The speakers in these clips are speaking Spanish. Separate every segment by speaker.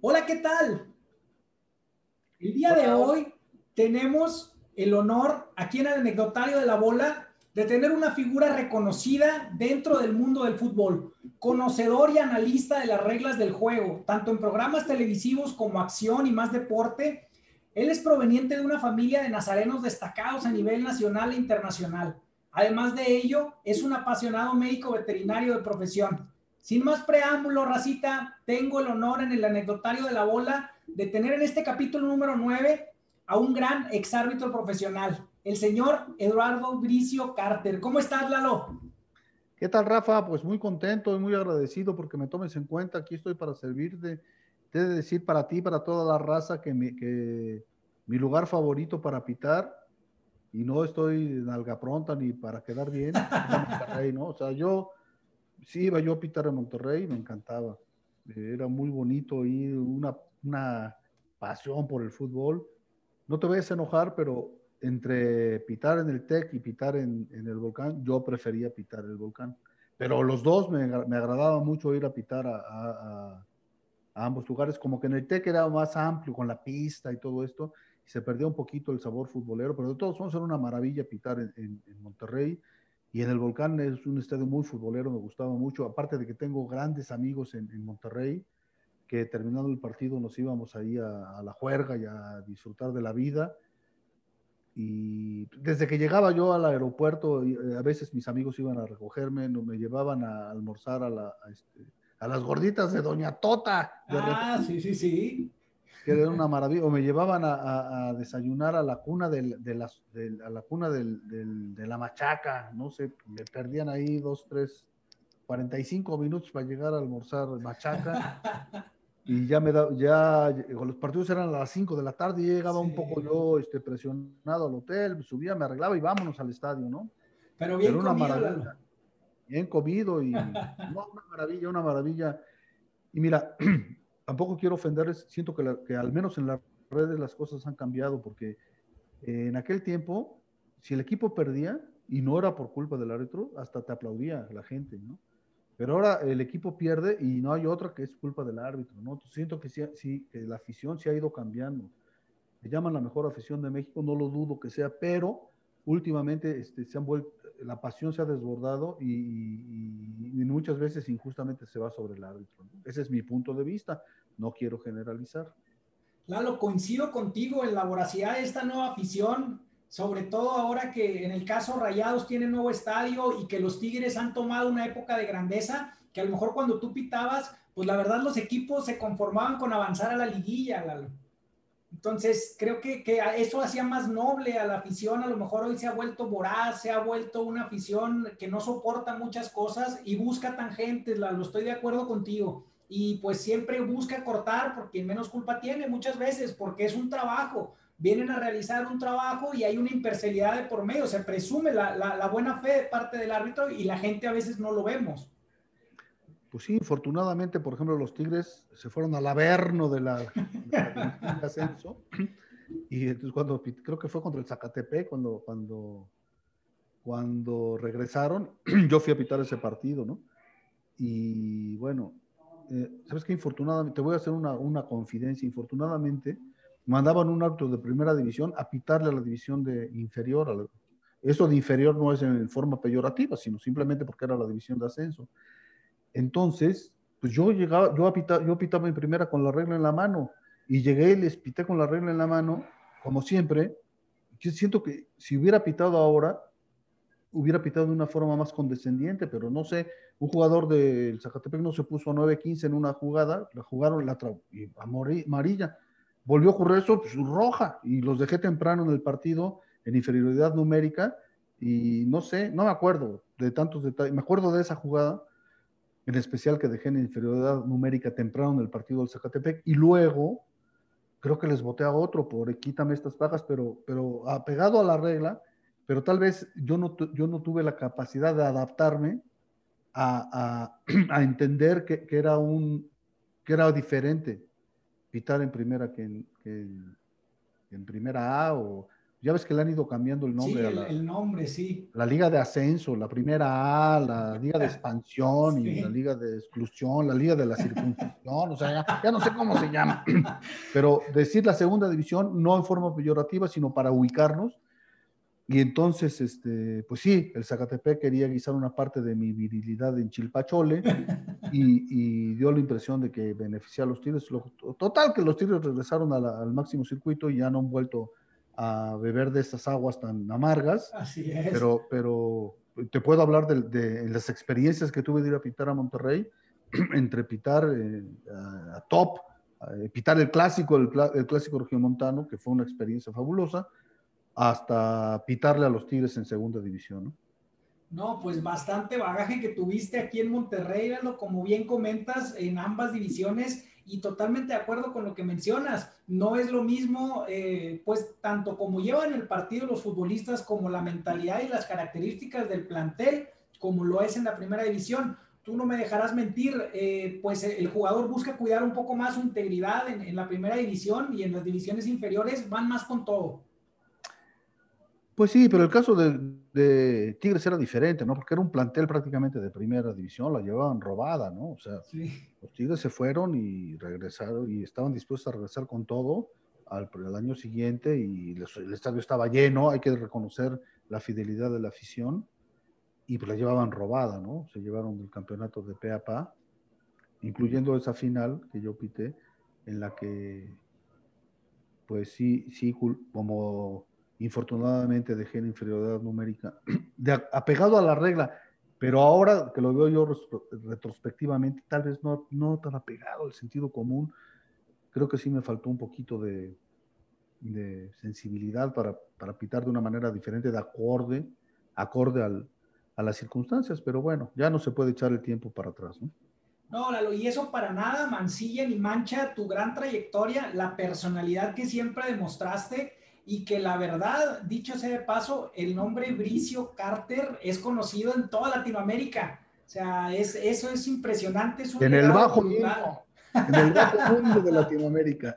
Speaker 1: Hola, ¿qué tal? El día de hoy tenemos el honor aquí en el anecdotario de la bola de tener una figura reconocida dentro del mundo del fútbol, conocedor y analista de las reglas del juego, tanto en programas televisivos como acción y más deporte. Él es proveniente de una familia de nazarenos destacados a nivel nacional e internacional. Además de ello, es un apasionado médico veterinario de profesión. Sin más preámbulo, racita, tengo el honor en el anecdotario de la bola de tener en este capítulo número 9 a un gran exárbitro profesional, el señor Eduardo Bricio Carter. ¿Cómo estás, Lalo?
Speaker 2: ¿Qué tal, Rafa? Pues muy contento y muy agradecido porque me tomes en cuenta. Aquí estoy para servirte. De decir para ti, para toda la raza, que mi, lugar favorito para pitar, y no estoy en alga pronta ni para quedar bien, ¿no? O sea, yo sí iba yo a pitar en Monterrey, me encantaba. Era muy bonito y una, una pasión por el fútbol. No te vayas a enojar, pero entre pitar en el TEC y pitar en, el volcán, yo prefería pitar el volcán. Pero los dos me, me agradaba mucho ir a pitar a, ambos lugares, como que en el TEC era más amplio con la pista y todo esto, y se perdió un poquito el sabor futbolero, pero de todos modos era una maravilla pitar en, Monterrey. Y en el Volcán es un estadio muy futbolero, me gustaba mucho, aparte de que tengo grandes amigos en, Monterrey, que terminando el partido nos íbamos ahí a, a, la juerga y a disfrutar de la vida. Y desde que llegaba yo al aeropuerto, eh, a veces mis amigos iban a recogerme, me llevaban a almorzar a, la, a, este, a las gorditas de Doña Tota. De
Speaker 1: ah, repente, sí, sí, sí.
Speaker 2: Que era una maravilla. O me llevaban a, a desayunar a la cuna, del, de, las, de, a la, cuna del, del, de la machaca, no sé, me perdían ahí dos, tres, 45 minutos para llegar a almorzar machaca. y ya me da, ya los partidos eran a las 5 de la tarde y llegaba sí. un poco yo este, presionado al hotel, subía, me arreglaba y vámonos al estadio, ¿no?
Speaker 1: Pero bien
Speaker 2: Pero una maravilla. Bien comido y no, una maravilla, una maravilla. Y mira, tampoco quiero ofenderles, siento que, la, que, al menos en las redes las cosas han cambiado porque eh, en aquel tiempo, si el equipo perdía y no era por culpa del árbitro, hasta te aplaudía la gente, ¿no? Pero ahora el equipo pierde y no hay otra que es culpa del árbitro, ¿no? Entonces siento que sí, sí, que la afición se ha ido cambiando. Le llaman la mejor afición de México, no lo dudo que sea, pero últimamente este, se han vuelto, la pasión se ha desbordado y, muchas veces injustamente se va sobre el árbitro. Ese es mi punto de vista, no quiero generalizar.
Speaker 1: Lalo, coincido contigo en la voracidad de esta nueva afición, sobre todo ahora que en el caso Rayados tiene nuevo estadio y que los Tigres han tomado una época de grandeza, que a lo mejor cuando tú pitabas, pues la verdad los equipos se conformaban con avanzar a la liguilla, Lalo. Entonces, creo que, que, eso hacía más noble a la afición. A lo mejor hoy se ha vuelto voraz, se ha vuelto una afición que no soporta muchas cosas y busca tangentes, lo estoy de acuerdo contigo. Y pues siempre busca cortar porque menos culpa tiene muchas veces, porque es un trabajo. Vienen a realizar un trabajo y hay una imparcialidad de por medio. Se presume la, la, la buena fe de parte del árbitro y la gente a veces no lo vemos.
Speaker 2: Pues sí, afortunadamente, por ejemplo, los Tigres se fueron al averno de la, ascenso. Y entonces cuando, creo que fue contra el Zacatepec, cuando, cuando, cuando regresaron, yo fui a pitar ese partido, ¿no? Y bueno, eh, ¿sabes qué? Infortunadamente, te voy a hacer una, una confidencia, infortunadamente, mandaban un acto de primera división a pitarle a la división de inferior. A la, eso de inferior no es en forma peyorativa, sino simplemente porque era la división de ascenso. Entonces, pues yo llegaba, yo, apita, yo pitaba en primera con la regla en la mano y llegué y les pité con la regla en la mano, como siempre. Yo siento que si hubiera pitado ahora, hubiera pitado de una forma más condescendiente, pero no sé, un jugador del Zacatepec no se puso a 9-15 en una jugada, la jugaron la amarilla. Volvió a ocurrir eso, pues roja, y los dejé temprano en el partido en inferioridad numérica, y no sé, no me acuerdo de tantos detalles, me acuerdo de esa jugada, en especial que dejé en inferioridad numérica temprano en el partido del Zacatepec, y luego creo que les voté a otro por quítame estas pagas, pero, pero apegado a la regla, pero tal vez yo no, yo no tuve la capacidad de adaptarme a, a, entender que, que, era un, que era diferente pitar en primera que en, que en, en primera A o, Ya ves que le han ido cambiando el nombre.
Speaker 1: Sí, el, nombre, sí.
Speaker 2: La Liga de Ascenso, la primera A, la Liga de Expansión y la Liga de Exclusión, la Liga de la Circuncisión, o sea, ya, no sé cómo se llama. Pero decir la segunda división no en forma peyorativa, sino para ubicarnos. Y entonces, este, pues sí, el Zacatepec quería guisar una parte de mi virilidad en Chilpachole y, dio la impresión de que beneficia a los Tigres. Total, que los Tigres regresaron al máximo circuito y ya no han vuelto a beber de estas aguas tan amargas.
Speaker 1: Así es.
Speaker 2: Pero, pero te puedo hablar de, las experiencias que tuve de ir a pitar a Monterrey, entre pitar eh, a, top, pitar el clásico, el, el clásico regiomontano, que fue una experiencia fabulosa, hasta pitarle a los Tigres en segunda división, ¿no?
Speaker 1: No, pues bastante bagaje que tuviste aquí en Monterrey, como bien comentas, en ambas divisiones y totalmente de acuerdo con lo que mencionas. No es lo mismo, eh, pues tanto como llevan el partido los futbolistas, como la mentalidad y las características del plantel, como lo es en la primera división. Tú no me dejarás mentir, eh, pues el jugador busca cuidar un poco más su integridad en, en la primera división y en las divisiones inferiores van más con todo.
Speaker 2: Pues sí, pero el caso de, Tigres era diferente, ¿no? Porque era un plantel prácticamente de primera división, la llevaban robada, ¿no? O sea, los Tigres se fueron y regresaron y estaban dispuestos a regresar con todo al, año siguiente y el estadio estaba lleno, hay que reconocer la fidelidad de la afición y pues la llevaban robada, ¿no? Se llevaron el campeonato de pe pa, incluyendo esa final que yo pité, en la que, pues sí, sí, como infortunadamente dejé en inferioridad numérica, de, apegado a la regla, pero ahora que lo veo yo retrospectivamente, tal vez no, no tan apegado al sentido común, creo que sí me faltó un poquito de, de sensibilidad para, para, pitar de una manera diferente, de acorde, acorde al, a las circunstancias, pero bueno, ya no se puede echar el tiempo para atrás, ¿no?
Speaker 1: No, Lalo, y eso para nada mancilla ni mancha tu gran trayectoria, la personalidad que siempre demostraste y que la verdad, dicho sea de paso, el nombre Bricio Carter es conocido en toda Latinoamérica. O sea, es, eso es impresionante.
Speaker 2: en el bajo mundo. En el bajo mundo de Latinoamérica.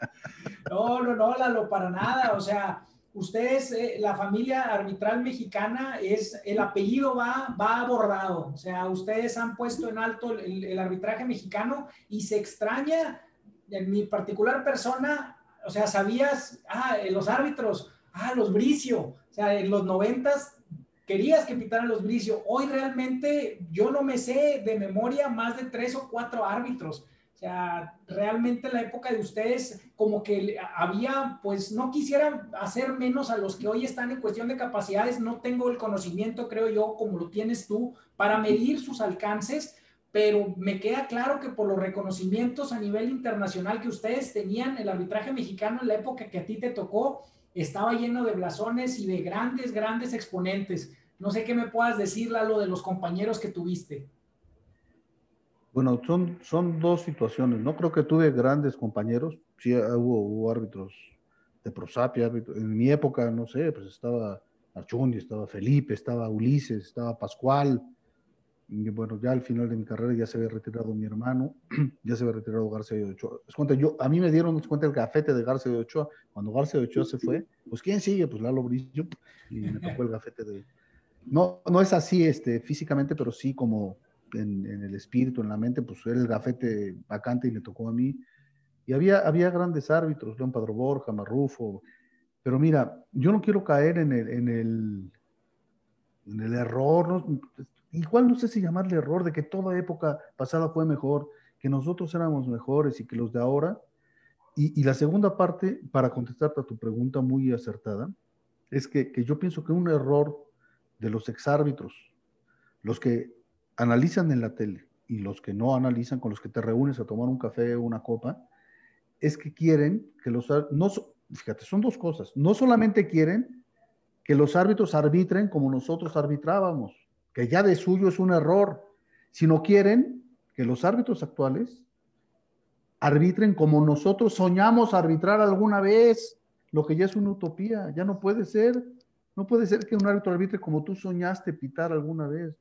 Speaker 1: No, no, no, Lalo, para nada. O sea, ustedes, eh, la familia arbitral mexicana, es el apellido va, va abordado. O sea, ustedes han puesto en alto el, el arbitraje mexicano y se extraña, en mi particular persona, o sea, sabías, ah, los árbitros, ah, los Bricio, o sea, en los noventas querías que pitaran los Bricio. Hoy realmente yo no me sé de memoria más de tres o cuatro árbitros. O sea, realmente en la época de ustedes como que había, pues no quisiera hacer menos a los que hoy están en cuestión de capacidades, no tengo el conocimiento, creo yo, como lo tienes tú, para medir sus alcances, pero me queda claro que por los reconocimientos a nivel internacional que ustedes tenían, el arbitraje mexicano en la época que a ti te tocó estaba lleno de blasones y de grandes, grandes exponentes. No sé qué me puedas decir, Lalo, de los compañeros que tuviste.
Speaker 2: Bueno, son, son dos situaciones. No creo que tuve grandes compañeros. Sí, hubo, árbitros de prosapia. En mi época, no sé, pues estaba Archundi, estaba Felipe, estaba Ulises, estaba Pascual, bueno, ya al final de mi carrera ya se había retirado mi hermano, ya se había retirado García de Ochoa. Es cuenta, yo, a mí me dieron cuenta el gafete de García de Ochoa. Cuando García de Ochoa se fue, pues ¿quién sigue? Pues Lalo Brillo. Y me tocó el gafete de... No, no es así este, físicamente, pero sí como en, en, el espíritu, en la mente, pues era el gafete vacante y me tocó a mí. Y había, había grandes árbitros, León Padro Borja, Marrufo. Pero mira, yo no quiero caer en el, en el, en el error, ¿no? Igual no sé si llamarle error de que toda época pasada fue mejor, que nosotros éramos mejores y que los de ahora. Y, la segunda parte, para contestarte a tu pregunta muy acertada, es que, yo pienso que un error de los exárbitros, los que analizan en la tele y los que no analizan, con los que te reúnes a tomar un café o una copa, es que quieren que los... No, fíjate, son dos cosas. No solamente quieren que los árbitros arbitren como nosotros arbitrábamos, que ya de suyo es un error, si no quieren que los árbitros actuales arbitren como nosotros soñamos arbitrar alguna vez, lo que ya es una utopía, ya no puede ser, no puede ser que un árbitro arbitre como tú soñaste pitar alguna vez,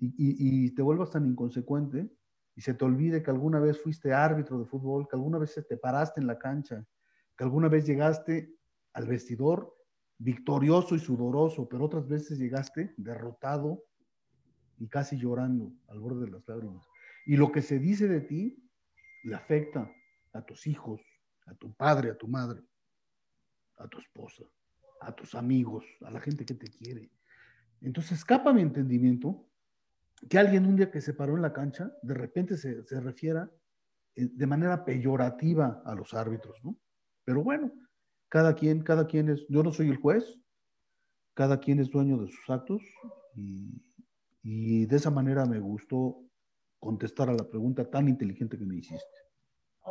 Speaker 2: y, te vuelvas tan inconsecuente y se te olvide que alguna vez fuiste árbitro de fútbol, que alguna vez te paraste en la cancha, que alguna vez llegaste al vestidor victorioso y sudoroso, pero otras veces llegaste derrotado y casi llorando al borde de las lágrimas. Y lo que se dice de ti le afecta a tus hijos, a tu padre, a tu madre, a tu esposa, a tus amigos, a la gente que te quiere. Entonces escapa mi entendimiento que alguien un día que se paró en la cancha, de repente se, se refiera eh, de manera peyorativa a los árbitros, ¿no? Pero bueno, cada quien, cada quien es, yo no soy el juez, cada quien es dueño de sus actos y, y de esa manera me gustó contestar a la pregunta tan inteligente que me hiciste.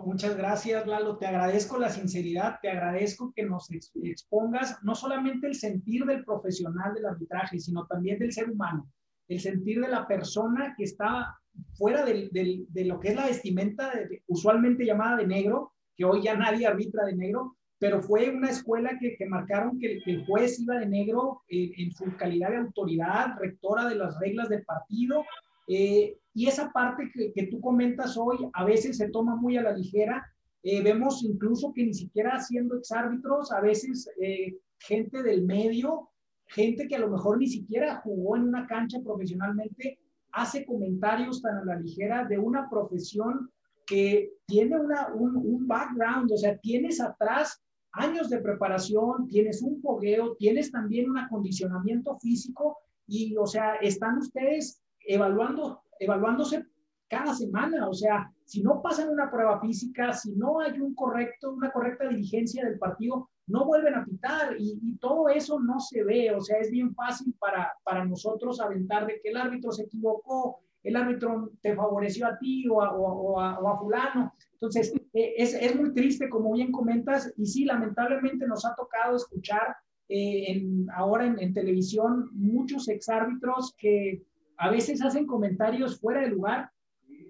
Speaker 1: Muchas gracias, Lalo. Te agradezco la sinceridad, te agradezco que nos expongas no solamente el sentir del profesional del arbitraje, sino también del ser humano, el sentir de la persona que está fuera de, de lo que es la vestimenta usualmente llamada de negro, que hoy ya nadie arbitra de negro, pero fue una escuela que, que marcaron que, el juez iba de negro en su calidad de autoridad, rectora de las reglas del partido, eh, y esa parte que, que, tú comentas hoy a veces se toma muy a la ligera. Eh, vemos incluso que ni siquiera siendo exárbitros, a veces eh, gente del medio, gente que a lo mejor ni siquiera jugó en una cancha profesionalmente, hace comentarios tan a la ligera de una profesión que tiene una, un, un background, o sea, tienes atrás años de preparación, tienes un fogueo, tienes también un acondicionamiento físico y, o sea, están ustedes evaluando, evaluándose cada semana. O sea, si no pasan una prueba física, si no hay un correcto, una correcta dirigencia del partido, no vuelven a pitar y, todo eso no se ve. O sea, es bien fácil para, para nosotros aventar de que el árbitro se equivocó, el árbitro te favoreció a ti o a, o a, fulano. Entonces, eh, es, es, muy triste, como bien comentas, y sí, lamentablemente nos ha tocado escuchar eh, en, ahora en, televisión muchos exárbitros que a veces hacen comentarios fuera de lugar,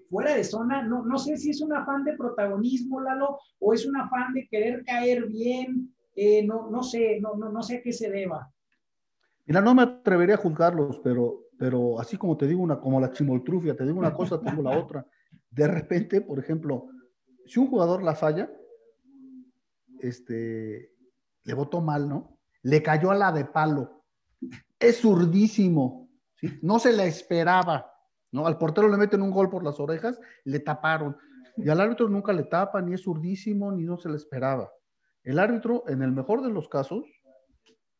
Speaker 1: fuera de zona. No, no sé si es un afán de protagonismo, Lalo, o es un afán de querer caer bien. Eh, no, no sé, no, no, no sé a qué se deba.
Speaker 2: Mira, no me atrevería a juzgarlos, pero, pero así como te digo una, como la chimoltrufia, te digo una cosa, te la otra. De repente, por ejemplo, si un jugador la falla, este, le votó mal, ¿no? Le cayó a la de palo. Es zurdísimo no se la esperaba, ¿no? Al portero le meten un gol por las orejas, le taparon. Y al árbitro nunca le tapa, ni es surdísimo, ni no se le esperaba. El árbitro, en el mejor de los casos,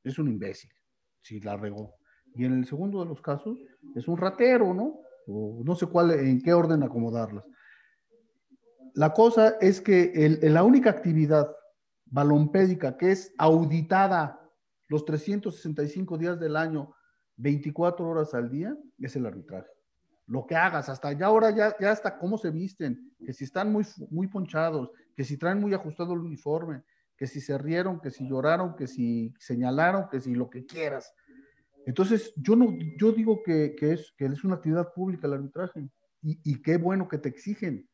Speaker 2: es un imbécil, si la regó. Y en el segundo de los casos, es un ratero, ¿no? O no sé cuál, en qué orden acomodarlas. La cosa es que la única actividad balompédica que es auditada los 365 días del año 24 horas al día es el arbitraje. Lo que hagas, hasta ya ahora ya, ya hasta cómo se visten, que si están muy, muy ponchados, que si traen muy ajustado el uniforme, que si se rieron, que si lloraron, que si señalaron, que si lo que quieras. Entonces, yo no, yo digo que, que es, que es una actividad pública el arbitraje y, y qué bueno que te exigen.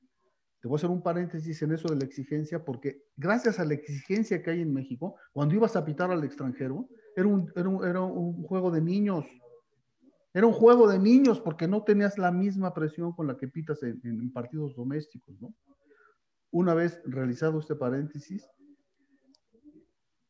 Speaker 2: Te voy a hacer un paréntesis en eso de la exigencia, porque gracias a la exigencia que hay en México, cuando ibas a pitar al extranjero, era un, juego de niños. Era un juego de niños porque no tenías la misma presión con la que pitas en, partidos domésticos, ¿no? Una vez realizado este paréntesis,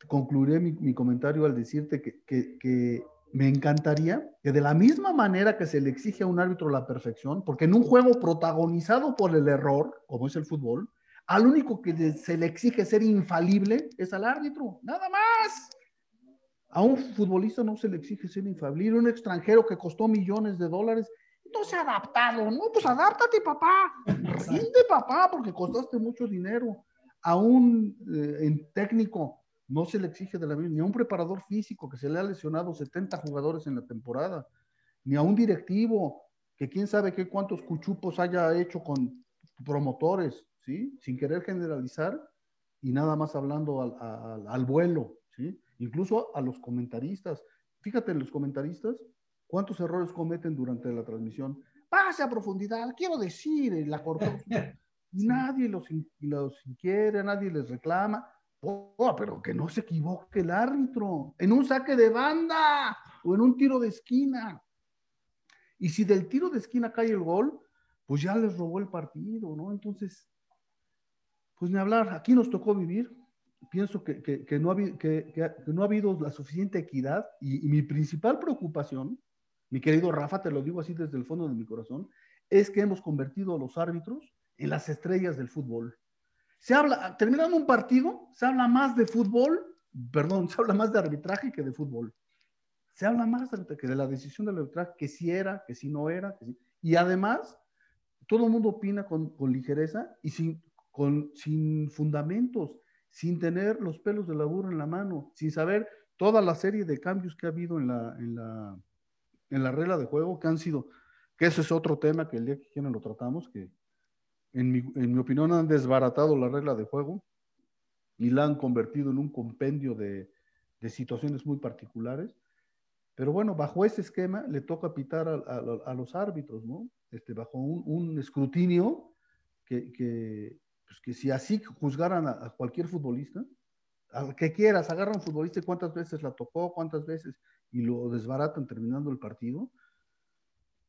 Speaker 2: concluiré mi, comentario al decirte que, me encantaría que de la misma manera que se le exige a un árbitro la perfección, porque en un juego protagonizado por el error, como es el fútbol, al único que se le exige ser infalible es al árbitro, nada más. A un futbolista no se le exige ser infalible, un extranjero que costó millones de dólares, no se ha adaptado, no, pues adáptate papá, rinde papá, porque costaste mucho dinero. A un eh, técnico no se le exige de la misma, ni a un preparador físico que se le ha lesionado 70 jugadores en la temporada, ni a un directivo que quién sabe qué cuántos cuchupos haya hecho con promotores, ¿sí? Sin querer generalizar y nada más hablando al, al vuelo, ¿sí? incluso a los comentaristas. Fíjate, los comentaristas, ¿cuántos errores cometen durante la transmisión? Pase a profundidad, quiero decir, la cortó. Nadie los, los inquiere, nadie les reclama. Pero que no se equivoque el árbitro en un saque de banda o en un tiro de esquina. Y si del tiro de esquina cae el gol, pues ya les robó el partido, ¿no? Entonces, pues ni hablar, aquí nos tocó vivir pienso que, que, no ha, que, no ha habido la suficiente equidad y, mi principal preocupación, mi querido Rafa, te lo digo así desde el fondo de mi corazón, es que hemos convertido a los árbitros en las estrellas del fútbol. Se habla, terminando un partido, se habla más de fútbol, perdón, se habla más de arbitraje que de fútbol. Se habla más de, que de la decisión del arbitraje, que si era, que si no era, y además todo el mundo opina con, con ligereza y sin, con, sin fundamentos, sin tener los pelos de la burra en la mano, sin saber toda la serie de cambios que ha habido en la, en la, en la regla de juego, que han sido, que ese es otro tema que el día que quieran lo tratamos, que en mi, opinión han desbaratado la regla de juego y la han convertido en un compendio de, situaciones muy particulares. Pero bueno, bajo ese esquema le toca pitar a los árbitros, ¿no? Este, bajo un, escrutinio que, que, pues que, si así juzgaran a, cualquier futbolista, al que quieras, agarra a un futbolista y cuántas veces la tocó, cuántas veces, y lo desbaratan terminando el partido,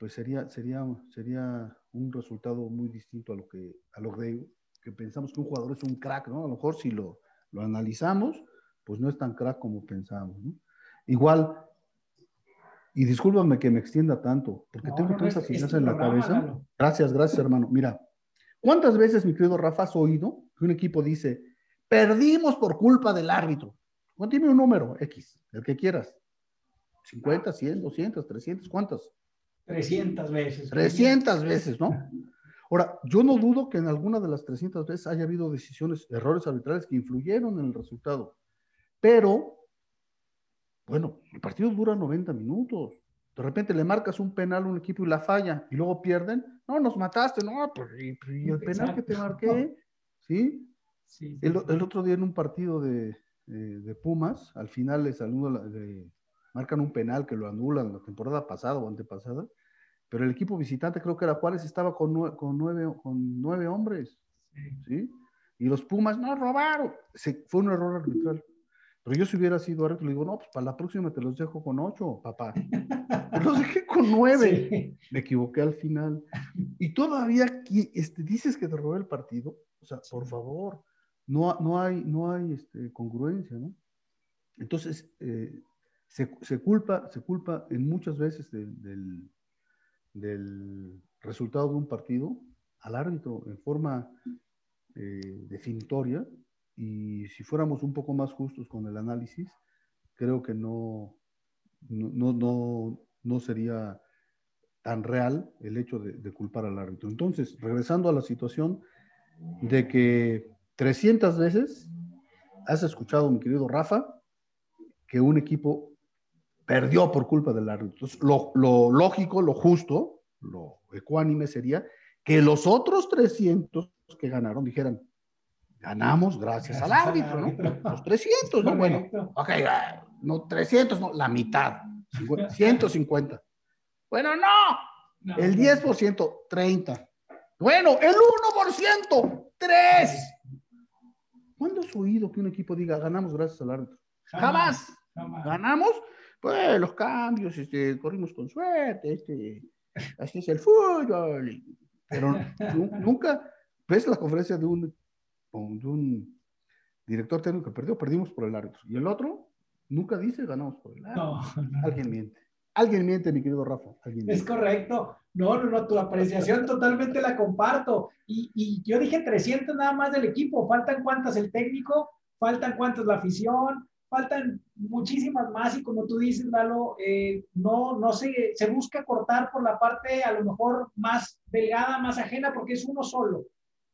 Speaker 2: pues sería, sería, sería un resultado muy distinto a lo que, a lo que, que pensamos que un jugador es un crack, ¿no? A lo mejor si lo, lo analizamos, pues no es tan crack como pensamos, ¿no? Igual, y discúlpame que me extienda tanto, porque tengo todas esas ideas en la cabeza. Gracias, gracias, hermano. Mira, ¿cuántas veces, mi querido Rafa, has oído que un equipo dice, perdimos por culpa del árbitro? Dime un número X, el que quieras. 50, 100, 200, 300, ¿cuántas?
Speaker 1: 300 veces.
Speaker 2: 300 veces, ¿no? Ahora, yo no dudo que en alguna de las 300 veces haya habido decisiones, errores arbitrales que influyeron en el resultado, pero bueno, el partido dura 90 minutos. De repente le marcas un penal a un equipo y la falla y luego pierden. No, nos mataste, no, pues, y, el penal que te marqué, ¿sí? sí, el, otro día en un partido de, de Pumas, al final les de, marcan un penal que lo anulan la temporada pasada o antepasada, pero el equipo visitante, creo que era Juárez, estaba con, nueve, con, nueve, con nueve hombres, ¿sí? Y los Pumas, no, robaron. Se, fue un error arbitral. Pero yo si hubiera sido árbitro, le digo, no, pues para la próxima te los dejo con ocho, papá. los dejé con nueve. Me equivoqué al final. Y todavía este, dices que te robé el partido. O sea, por favor, no, no hay, no hay este, congruencia, ¿no? Entonces, eh, se, culpa, se culpa en muchas veces del, del, resultado de un partido al árbitro en forma eh, definitoria y si fuéramos un poco más justos con el análisis, creo que no, no, no, no sería tan real el hecho de, culpar al árbitro. Entonces, regresando a la situación de que 300 veces has escuchado, mi querido Rafa, que un equipo perdió por culpa del árbitro. lo, lo, lógico, lo justo, lo ecuánime sería que los otros 300 que ganaron dijeran, ganamos gracias, al árbitro, ¿no? Los 300, ¿no? Bueno, ok, no 300, no, la mitad, 150. Bueno, no, el 10%, 30. Bueno, el 1%, 3. ¿Cuándo has oído que un equipo diga ganamos gracias al árbitro? Jamás. Ganamos, pues los cambios, este, corrimos con suerte, este, así es el fútbol. Pero nunca ves la conferencia de un de un director técnico que perdió, perdimos por el árbitro. Y el otro nunca dice ganamos por el árbitro. Alguien miente. Alguien miente, mi querido Rafa.
Speaker 1: es correcto. No, no, no, tu apreciación totalmente la comparto. Y, y, yo dije 300 nada más del equipo. Faltan cuántas el técnico, faltan cuántas la afición, faltan muchísimas más. Y como tú dices, Lalo, eh, no, no se, se busca cortar por la parte a lo mejor más delgada, más ajena, porque es uno solo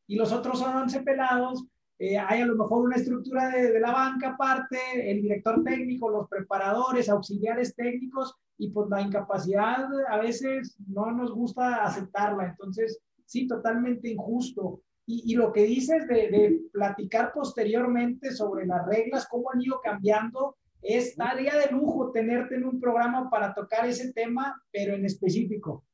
Speaker 1: y los otros son 11 pelados. Eh, hay a lo mejor una estructura de, la banca aparte, el director técnico, los preparadores, auxiliares técnicos, y pues la incapacidad a veces no nos gusta aceptarla. Entonces, sí, totalmente injusto. Y, y lo que dices de, de, platicar posteriormente sobre las reglas, cómo han ido cambiando, es tarea de lujo tenerte en un programa para tocar ese tema, pero en específico.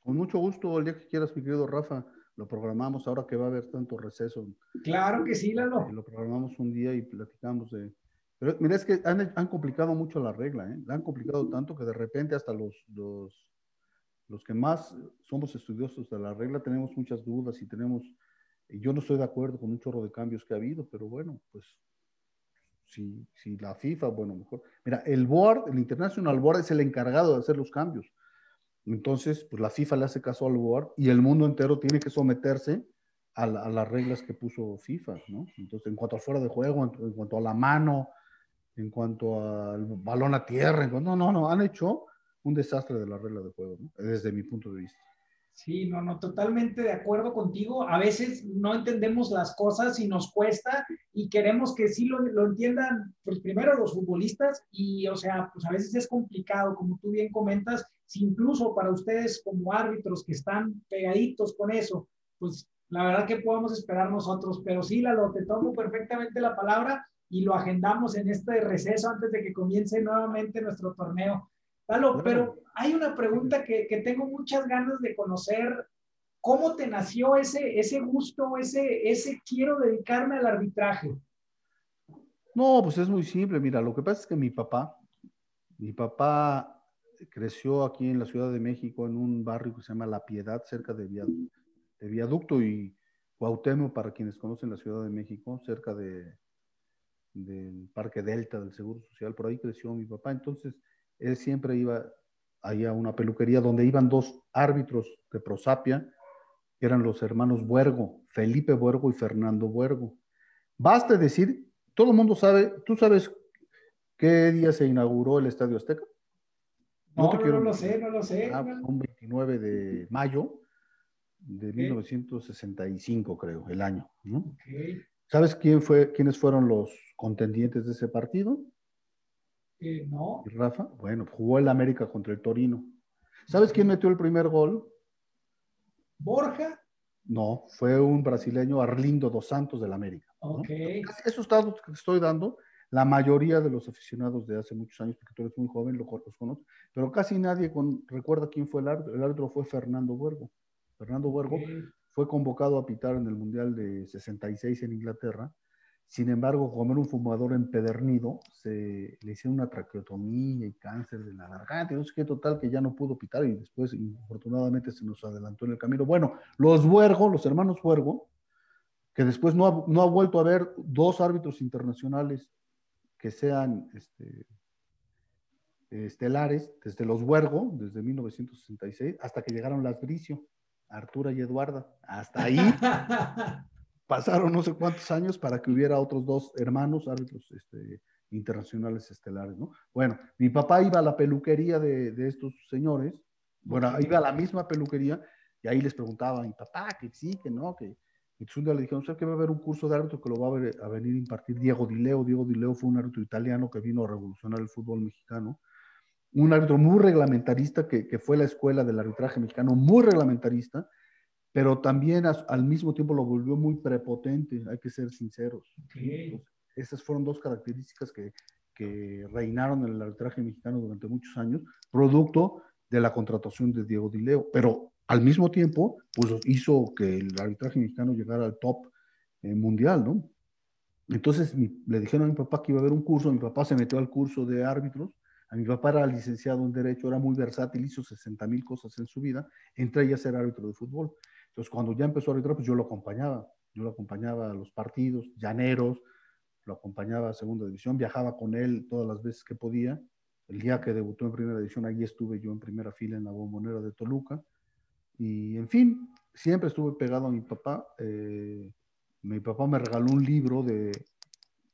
Speaker 2: Con mucho gusto, el día que quieras, mi querido Rafa lo programamos ahora que va a haber tanto receso.
Speaker 1: Claro que sí, Lalo.
Speaker 2: Lo programamos un día y platicamos de... Pero mira, es que han, han complicado mucho la regla, ¿eh? La han complicado tanto que de repente hasta los, los, los que más somos estudiosos de la regla tenemos muchas dudas y tenemos... Yo no estoy de acuerdo con un chorro de cambios que ha habido, pero bueno, pues si, si la FIFA, bueno, mejor. Mira, el board, el International Board es el encargado de hacer los cambios. Entonces, pues la FIFA le hace caso al board y el mundo entero tiene que someterse a, las reglas que puso FIFA, ¿no? Entonces, en cuanto a fuera de juego, en, cuanto a la mano, en cuanto al balón a tierra, no, no, no, han hecho un desastre de la regla de juego, ¿no? desde mi punto de vista.
Speaker 1: Sí, no, no, totalmente de acuerdo contigo. A veces no entendemos las cosas y nos cuesta y queremos que sí lo, lo, entiendan, pues primero los futbolistas y, o sea, pues a veces es complicado, como tú bien comentas, si incluso para ustedes como árbitros que están pegaditos con eso, pues la verdad que podemos esperar nosotros, pero sí, Lalo, te tomo perfectamente la palabra y lo agendamos en este receso antes de que comience nuevamente nuestro torneo. Lalo, pero hay una pregunta que, que, tengo muchas ganas de conocer. ¿Cómo te nació ese, ese gusto, ese, ese quiero dedicarme al arbitraje?
Speaker 2: No, pues es muy simple. Mira, lo que pasa es que mi papá, mi papá creció aquí en la Ciudad de México en un barrio que se llama La Piedad, cerca de Viaducto, de Viaducto y Cuauhtémoc, para quienes conocen la Ciudad de México, cerca de, del Parque Delta del Seguro Social. Por ahí creció mi papá. Entonces, él siempre iba ahí a una peluquería donde iban dos árbitros de prosapia, que eran los hermanos Buergo, Felipe Buergo y Fernando Buergo. Basta decir, todo el mundo sabe, ¿tú sabes qué día se inauguró el Estadio Azteca?
Speaker 1: No, no, lo sé, no lo sé.
Speaker 2: Ah, un 29 de mayo de 1965, creo, el año. ¿Sabes quién fue, quiénes fueron los contendientes de ese partido?
Speaker 1: Eh, no.
Speaker 2: Rafa? Bueno, jugó el América contra el Torino. ¿Sabes quién metió el primer gol?
Speaker 1: Borja.
Speaker 2: No, fue un brasileño Arlindo dos Santos del América.
Speaker 1: Ok.
Speaker 2: Esos datos que estoy dando, la mayoría de los aficionados de hace muchos años, porque tú eres muy joven, los, conozco, pero casi nadie recuerda quién fue el árbitro. El árbitro fue Fernando Huergo. Fernando Huergo fue convocado a pitar en el Mundial de 66 en Inglaterra sin embargo, como era un fumador empedernido, se le hicieron una traqueotomía y cáncer de la garganta, no sé qué total, que ya no pudo pitar y después, infortunadamente, se nos adelantó en el camino. Bueno, los Huergo, los hermanos Huergo, que después no ha, no ha vuelto a haber dos árbitros internacionales que sean este, estelares, desde los Huergo, desde 1966, hasta que llegaron las Bricio, Artura y Eduarda. Hasta ahí pasaron no sé cuántos años para que hubiera otros dos hermanos árbitros este, internacionales estelares, ¿no? Bueno, mi papá iba a la peluquería de, de estos señores, bueno, iba a la misma peluquería y ahí les preguntaba a mi papá que sí, que no, que... Entonces un día le dijeron, ¿sabes que va a haber un curso de árbitro que lo va a, ver, a venir a impartir Diego Dileo? Diego Dileo fue un árbitro italiano que vino a revolucionar el fútbol mexicano. Un árbitro muy reglamentarista que, que fue la escuela del arbitraje mexicano, muy reglamentarista, pero también al mismo tiempo lo volvió muy prepotente, hay que ser sinceros. esas fueron dos características que, que, reinaron en el arbitraje mexicano durante muchos años, producto de la contratación de Diego Dileo, pero al mismo tiempo pues hizo que el arbitraje mexicano llegara al top eh, mundial, ¿no? Entonces le dijeron a mi papá que iba a haber un curso, mi papá se metió al curso de árbitros, a mi papá era licenciado en Derecho, era muy versátil, hizo 60 mil cosas en su vida, entré ahí a ser árbitro de fútbol. Entonces, cuando ya empezó a arbitrar, pues yo lo acompañaba. Yo lo acompañaba a los partidos, llaneros, lo acompañaba a segunda división, viajaba con él todas las veces que podía. El día que debutó en primera división, ahí estuve yo en primera fila en la bombonera de Toluca. Y, en fin, siempre estuve pegado a mi papá. Eh, mi papá me regaló un libro de,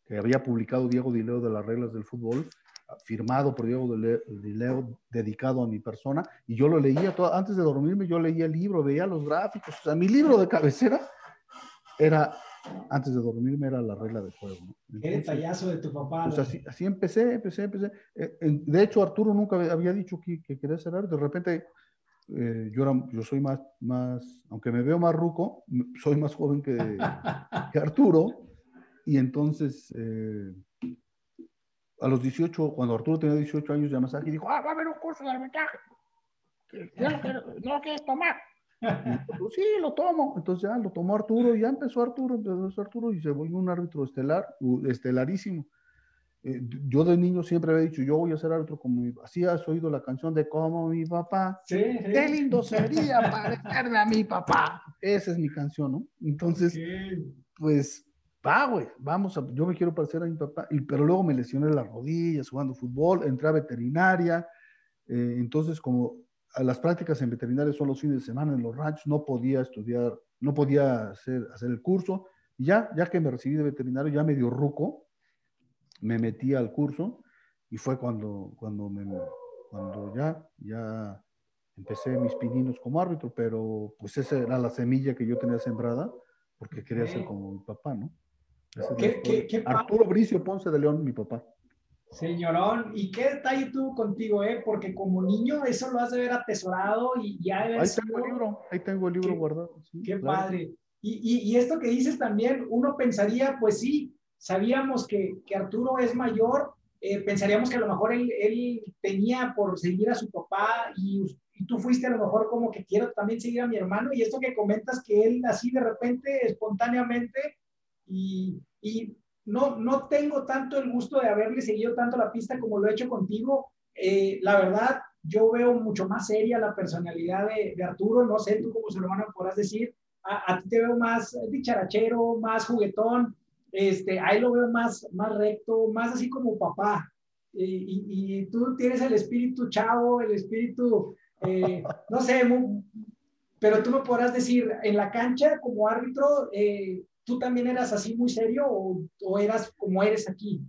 Speaker 2: que había publicado Diego Dileo de las reglas del fútbol firmado por Diego Leo, dedicado a mi persona, y yo lo leía todo, antes de dormirme, yo leía el libro, veía los gráficos, o sea, mi libro de cabecera era, antes de dormirme, era la regla de juego.
Speaker 1: Qué detallazo de tu papá.
Speaker 2: Pues así, así, empecé, empecé, empecé. Eh, de hecho, Arturo nunca había dicho que, que quería ser de repente... Eh, yo, era, yo soy más, más, aunque me veo más ruco, soy más joven que, que Arturo, y entonces eh, a los 18, cuando Arturo tenía 18 años de masaje, dijo, ah, va a haber un curso de arbitraje. No lo quieres tomar. Pues sí, lo tomo. Entonces ya lo tomó Arturo y ya empezó Arturo, empezó Arturo y se volvió un árbitro estelar, estelarísimo. Eh, yo de niño siempre había dicho, yo voy a ser árbitro como mi Así has oído la canción de como mi papá.
Speaker 1: Sí,
Speaker 2: Qué lindo sería parecerle a mi papá. Esa es mi canción, ¿no? Entonces, pues va, güey, vamos, a, yo me quiero parecer a mi papá, y, pero luego me lesioné las rodillas jugando fútbol, entré a veterinaria, eh, entonces como a las prácticas en veterinaria son los fines de semana en los ranchos, no podía estudiar, no podía hacer, hacer el curso, y ya, ya que me recibí de veterinario, ya medio ruco, me metí al curso, y fue cuando, cuando, me, cuando ya, ya empecé mis pininos como árbitro, pero pues esa era la semilla que yo tenía sembrada, porque quería ser como mi papá, ¿no? Arturo Bricio Ponce de León, mi papá.
Speaker 1: Señorón, ¿y qué detalle tuvo contigo, eh? Porque como niño eso lo has de ver atesorado y ya
Speaker 2: Ahí tengo el libro, ahí tengo el libro guardado.
Speaker 1: qué padre. Y, y, esto que dices también, uno pensaría, pues sí, sabíamos que, que Arturo es mayor, eh, pensaríamos que a lo mejor él, él, tenía por seguir a su papá y, y, tú fuiste a lo mejor como que quiero también seguir a mi hermano y esto que comentas que él así de repente, espontáneamente y, y no, no tengo tanto el gusto de haberle seguido tanto la pista como lo he hecho contigo. Eh, la verdad, yo veo mucho más seria la personalidad de, Arturo, no sé tú como su hermano podrás decir, a, ti te veo más dicharachero, más juguetón, este, ahí lo veo más, más recto, más así como papá. Y, y, tú tienes el espíritu chavo, el espíritu, eh, no sé, pero tú me podrás decir, en la cancha como árbitro, eh, ¿tú también eras así muy serio o, o, eras como eres aquí?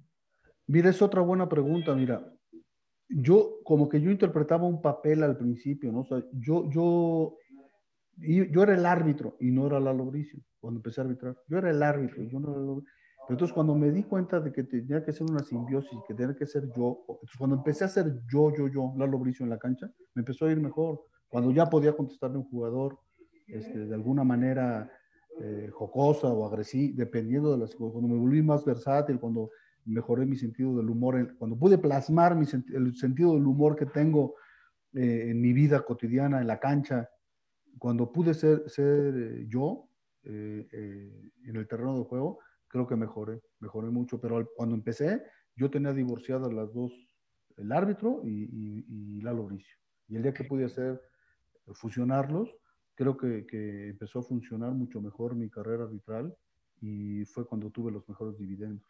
Speaker 2: Mira, es otra buena pregunta, mira. Yo, como que yo interpretaba un papel al principio, ¿no? O sea, yo, yo, yo era el árbitro y no era Lalo Bricio cuando empecé a arbitrar. Yo era el árbitro, yo no era el árbitro. Pero entonces cuando me di cuenta de que tenía que ser una simbiosis, que tenía que ser yo, entonces cuando empecé a ser yo, yo, yo, Lalo Bricio en la cancha, me empezó a ir mejor. Cuando ya podía contestarle a un jugador este, de alguna manera eh, jocosa o agresiva, dependiendo de las cuando me volví más versátil, cuando mejoré mi sentido del humor, cuando pude plasmar mi, el sentido del humor que tengo eh, en mi vida cotidiana, en la cancha, cuando pude ser, ser eh, yo, en el terreno de juego, creo que mejoré, mejoré mucho, pero cuando empecé yo tenía divorciadas las dos, el árbitro y, y, y Lalo. Y el día que pude hacer, fusionarlos, creo que, que, empezó a funcionar mucho mejor mi carrera arbitral y fue cuando tuve los mejores dividendos.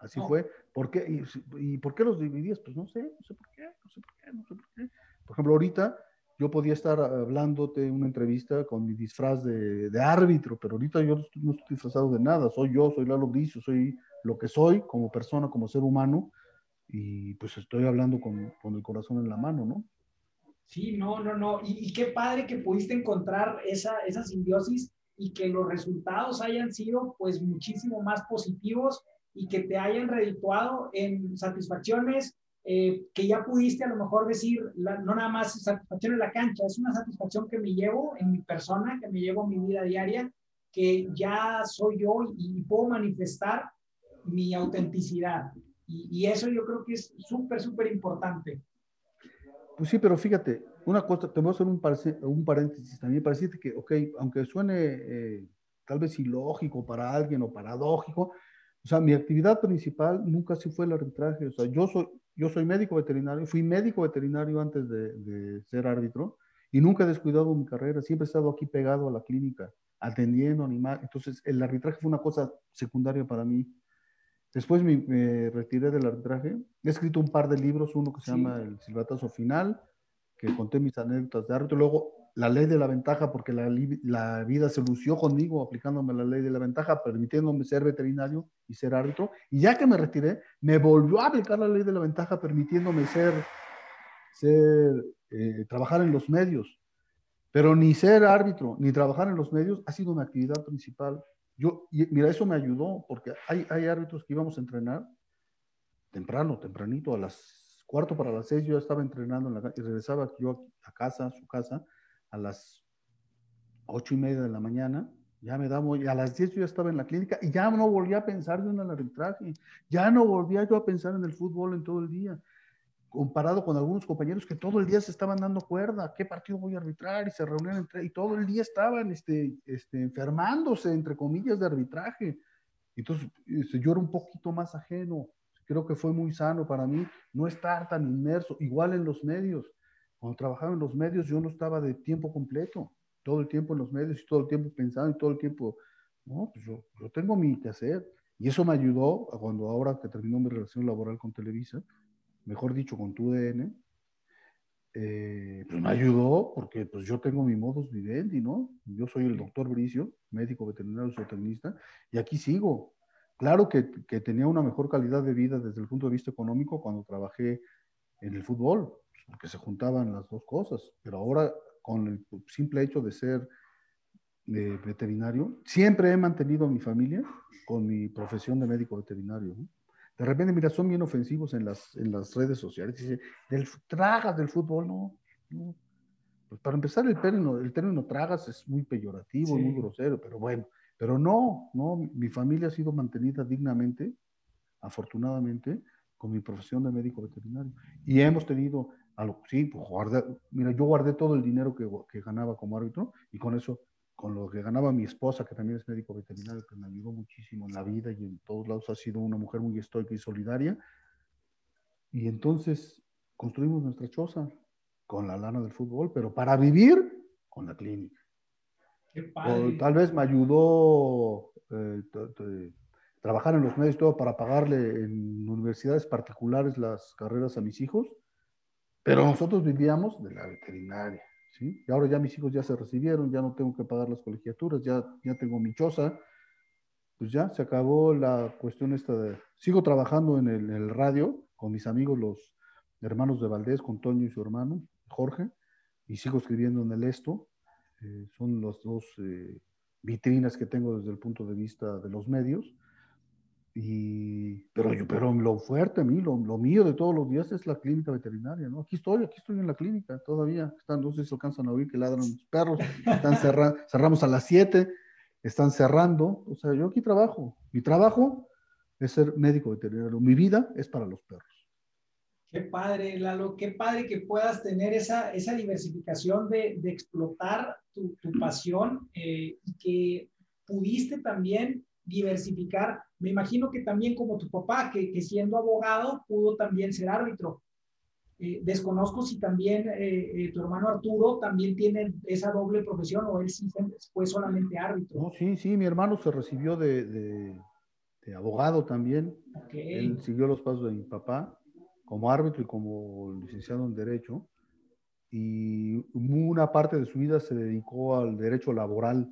Speaker 2: Así oh. fue. ¿Por qué? Y, ¿Y, por qué los dividías? Pues no sé, no sé por qué, no sé por qué, no sé por qué. Por ejemplo, ahorita yo podía estar hablándote una entrevista con mi disfraz de, de, árbitro, pero ahorita yo no estoy disfrazado de nada, soy yo, soy Lalo Bricio, soy lo que soy como persona, como ser humano, y pues estoy hablando con, con el corazón en la mano, ¿no?
Speaker 1: Sí, no, no, no, y, qué padre que pudiste encontrar esa, esa simbiosis y que los resultados hayan sido pues muchísimo más positivos y que te hayan redituado en satisfacciones eh, que ya pudiste a lo mejor decir, no nada más satisfacción en la cancha, es una satisfacción que me llevo en mi persona, que me llevo en mi vida diaria, que ya soy yo y, y puedo manifestar mi autenticidad. Y, y, eso yo creo que es súper, súper importante.
Speaker 2: Pues sí, pero fíjate, una cosa, te voy a hacer un, un paréntesis también, parece que, ok, aunque suene eh, tal vez ilógico para alguien o paradójico, o sea, mi actividad principal nunca sí fue el arbitraje, o sea, yo soy, yo soy médico veterinario, fui médico veterinario antes de, de, ser árbitro y nunca he descuidado mi carrera, siempre he estado aquí pegado a la clínica, atendiendo animales. Entonces, el arbitraje fue una cosa secundaria para mí. Después me, me retiré del arbitraje. He escrito un par de libros, uno que se sí. llama El Silbatazo Final, que conté mis anécdotas de árbitro. Luego, la ley de la ventaja, porque la, la, vida se lució conmigo aplicándome la ley de la ventaja, permitiéndome ser veterinario y ser árbitro. Y ya que me retiré, me volvió a aplicar la ley de la ventaja, permitiéndome ser, ser eh, trabajar en los medios. Pero ni ser árbitro, ni trabajar en los medios ha sido mi actividad principal. Yo, y mira, eso me ayudó, porque hay, hay árbitros que íbamos a entrenar temprano, tempranito, a las cuarto para las seis, yo ya estaba entrenando en la, y regresaba yo a casa, a su casa, a las ocho y media de la mañana, ya me daba, y a las diez yo ya estaba en la clínica y ya no volvía a pensar de un arbitraje, ya no volvía yo a pensar en el fútbol en todo el día, comparado con algunos compañeros que todo el día se estaban dando cuerda, qué partido voy a arbitrar y se reunían entre, y todo el día estaban este, este, enfermándose, entre comillas, de arbitraje. Entonces este, yo era un poquito más ajeno, creo que fue muy sano para mí no estar tan inmerso, igual en los medios cuando trabajaba en los medios yo no estaba de tiempo completo, todo el tiempo en los medios y todo el tiempo pensando y todo el tiempo No, pues yo, tengo mi que hacer. Y eso me ayudó cuando ahora que terminó mi relación laboral con Televisa, mejor dicho, con tu DN, eh, pues me ayudó porque pues yo tengo mi modus vivendi, ¿no? Yo soy el doctor Bricio, médico veterinario zootecnista, y aquí sigo. Claro que, tenía una mejor calidad de vida desde el punto de vista económico cuando trabajé en el fútbol, porque se juntaban las dos cosas, pero ahora con el simple hecho de ser eh, veterinario, siempre he mantenido a mi familia con mi profesión de médico veterinario. ¿no? De repente, mira, son bien ofensivos en las, en las redes sociales. Dice, del, tragas del fútbol, no. no. Pues para empezar, el término, el término tragas es muy peyorativo, sí. muy grosero, pero bueno, pero no, no, mi familia ha sido mantenida dignamente, afortunadamente, con mi profesión de médico veterinario. Y hemos tenido, algo, sí, pues guardé, mira, yo guardé todo el dinero que, que ganaba como árbitro y con eso con lo que ganaba mi esposa, que también es médico veterinario, que me ayudó muchísimo en la vida y en todos lados ha sido una mujer muy estoica y solidaria. Y entonces construimos nuestra choza con la lana del fútbol, pero para vivir con la clínica.
Speaker 1: Qué padre.
Speaker 2: O, tal vez me ayudó eh, trabajar en los medios todo para pagarle en universidades particulares las carreras a mis hijos, pero nosotros vivíamos de la veterinaria. ¿Sí? Y ahora ya mis hijos ya se recibieron, ya no tengo que pagar las colegiaturas, ya, ya tengo mi choza, pues ya se acabó la cuestión esta de... Sigo trabajando en el, en el radio con mis amigos, los hermanos de Valdés, con Toño y su hermano, Jorge, y sigo escribiendo en el Esto. Eh, son las dos eh, vitrinas que tengo desde el punto de vista de los medios. Y, pero, yo, pero lo fuerte a mí, lo, lo, mío de todos los días es la clínica veterinaria, ¿no? Aquí estoy, aquí estoy en la clínica todavía. Están, no sé si se alcanzan a oír que ladran los perros. Están cerra, cerramos a las 7, están cerrando. O sea, yo aquí trabajo. Mi trabajo es ser médico veterinario. Mi vida es para los perros.
Speaker 1: Qué padre, Lalo, qué padre que puedas tener esa, esa diversificación de, de explotar tu, tu pasión eh, y que pudiste también diversificar. Me imagino que también como tu papá, que, que siendo abogado pudo también ser árbitro. Eh, desconozco si también eh, eh, tu hermano Arturo también tiene esa doble profesión o él sí fue solamente árbitro.
Speaker 2: No, sí, sí, mi hermano se recibió de, de, de abogado también.
Speaker 1: Okay.
Speaker 2: Él siguió los pasos de mi papá como árbitro y como licenciado en Derecho. Y una parte de su vida se dedicó al derecho laboral.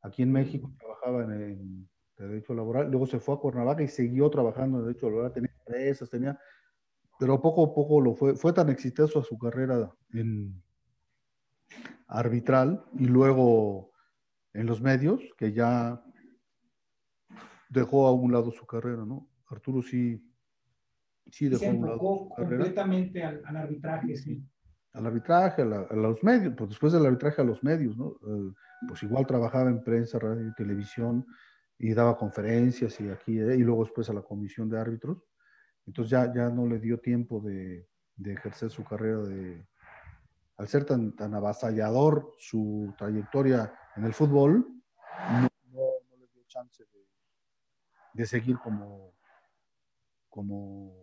Speaker 2: Aquí en México trabajaba en, en derecho laboral, luego se fue a Cuernavaca y siguió trabajando en derecho laboral, tenía empresas, tenía, pero poco a poco lo fue, fue tan exitoso su carrera en arbitral y luego en los medios que ya dejó a un lado su carrera, ¿no? Arturo sí, sí dejó
Speaker 1: se
Speaker 2: a un lado su
Speaker 1: completamente al, al, arbitraje, sí.
Speaker 2: Al arbitraje, a, la, a, los medios, pues después del arbitraje a los medios, ¿no? Eh, pues igual trabajaba en prensa, radio y televisión, y daba conferencias y aquí, y luego después a la comisión de árbitros. Entonces ya, ya no le dio tiempo de, de ejercer su carrera de, al ser tan, tan avasallador su trayectoria en el fútbol, no, no, no le dio chance de, de, seguir como, como